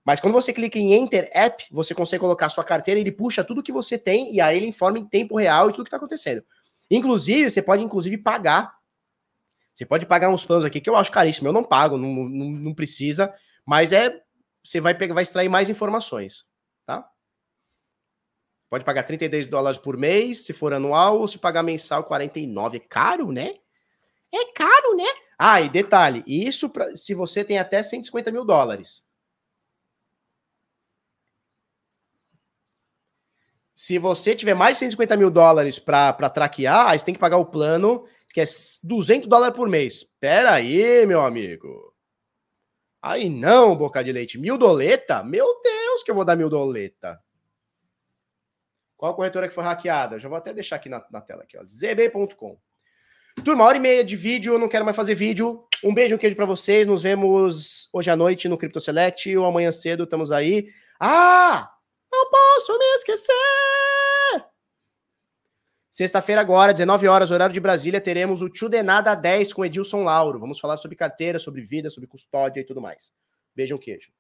Mas quando você clica em Enter App, você consegue colocar sua carteira, ele puxa tudo que você tem e aí ele informa em tempo real e tudo que está acontecendo. Inclusive, você pode, inclusive, pagar. Você pode pagar uns planos aqui que eu acho caríssimo. Eu não pago, não, não, não precisa, mas é. Você vai pegar, vai extrair mais informações, tá? Pode pagar 32 dólares por mês, se for anual, ou se pagar mensal, 49. É caro, né? É caro, né? Ah, e detalhe, isso pra, se você tem até 150 mil dólares. Se você tiver mais de 150 mil dólares para traquear, aí você tem que pagar o plano que é 200 dólares por mês. Pera aí, meu amigo. Aí não, boca de leite. Mil doleta? Meu Deus, que eu vou dar mil doleta. Qual corretora que foi hackeada? Eu já vou até deixar aqui na, na tela aqui, zb.com. Turma, hora e meia de vídeo, não quero mais fazer vídeo. Um beijo, um queijo para vocês. Nos vemos hoje à noite no Crypto Select ou amanhã cedo, estamos aí. Ah! Não posso me esquecer! Sexta-feira agora, 19 horas, horário de Brasília, teremos o Tio Denada 10 com Edilson Lauro. Vamos falar sobre carteira, sobre vida, sobre custódia e tudo mais. Beijo, um queijo.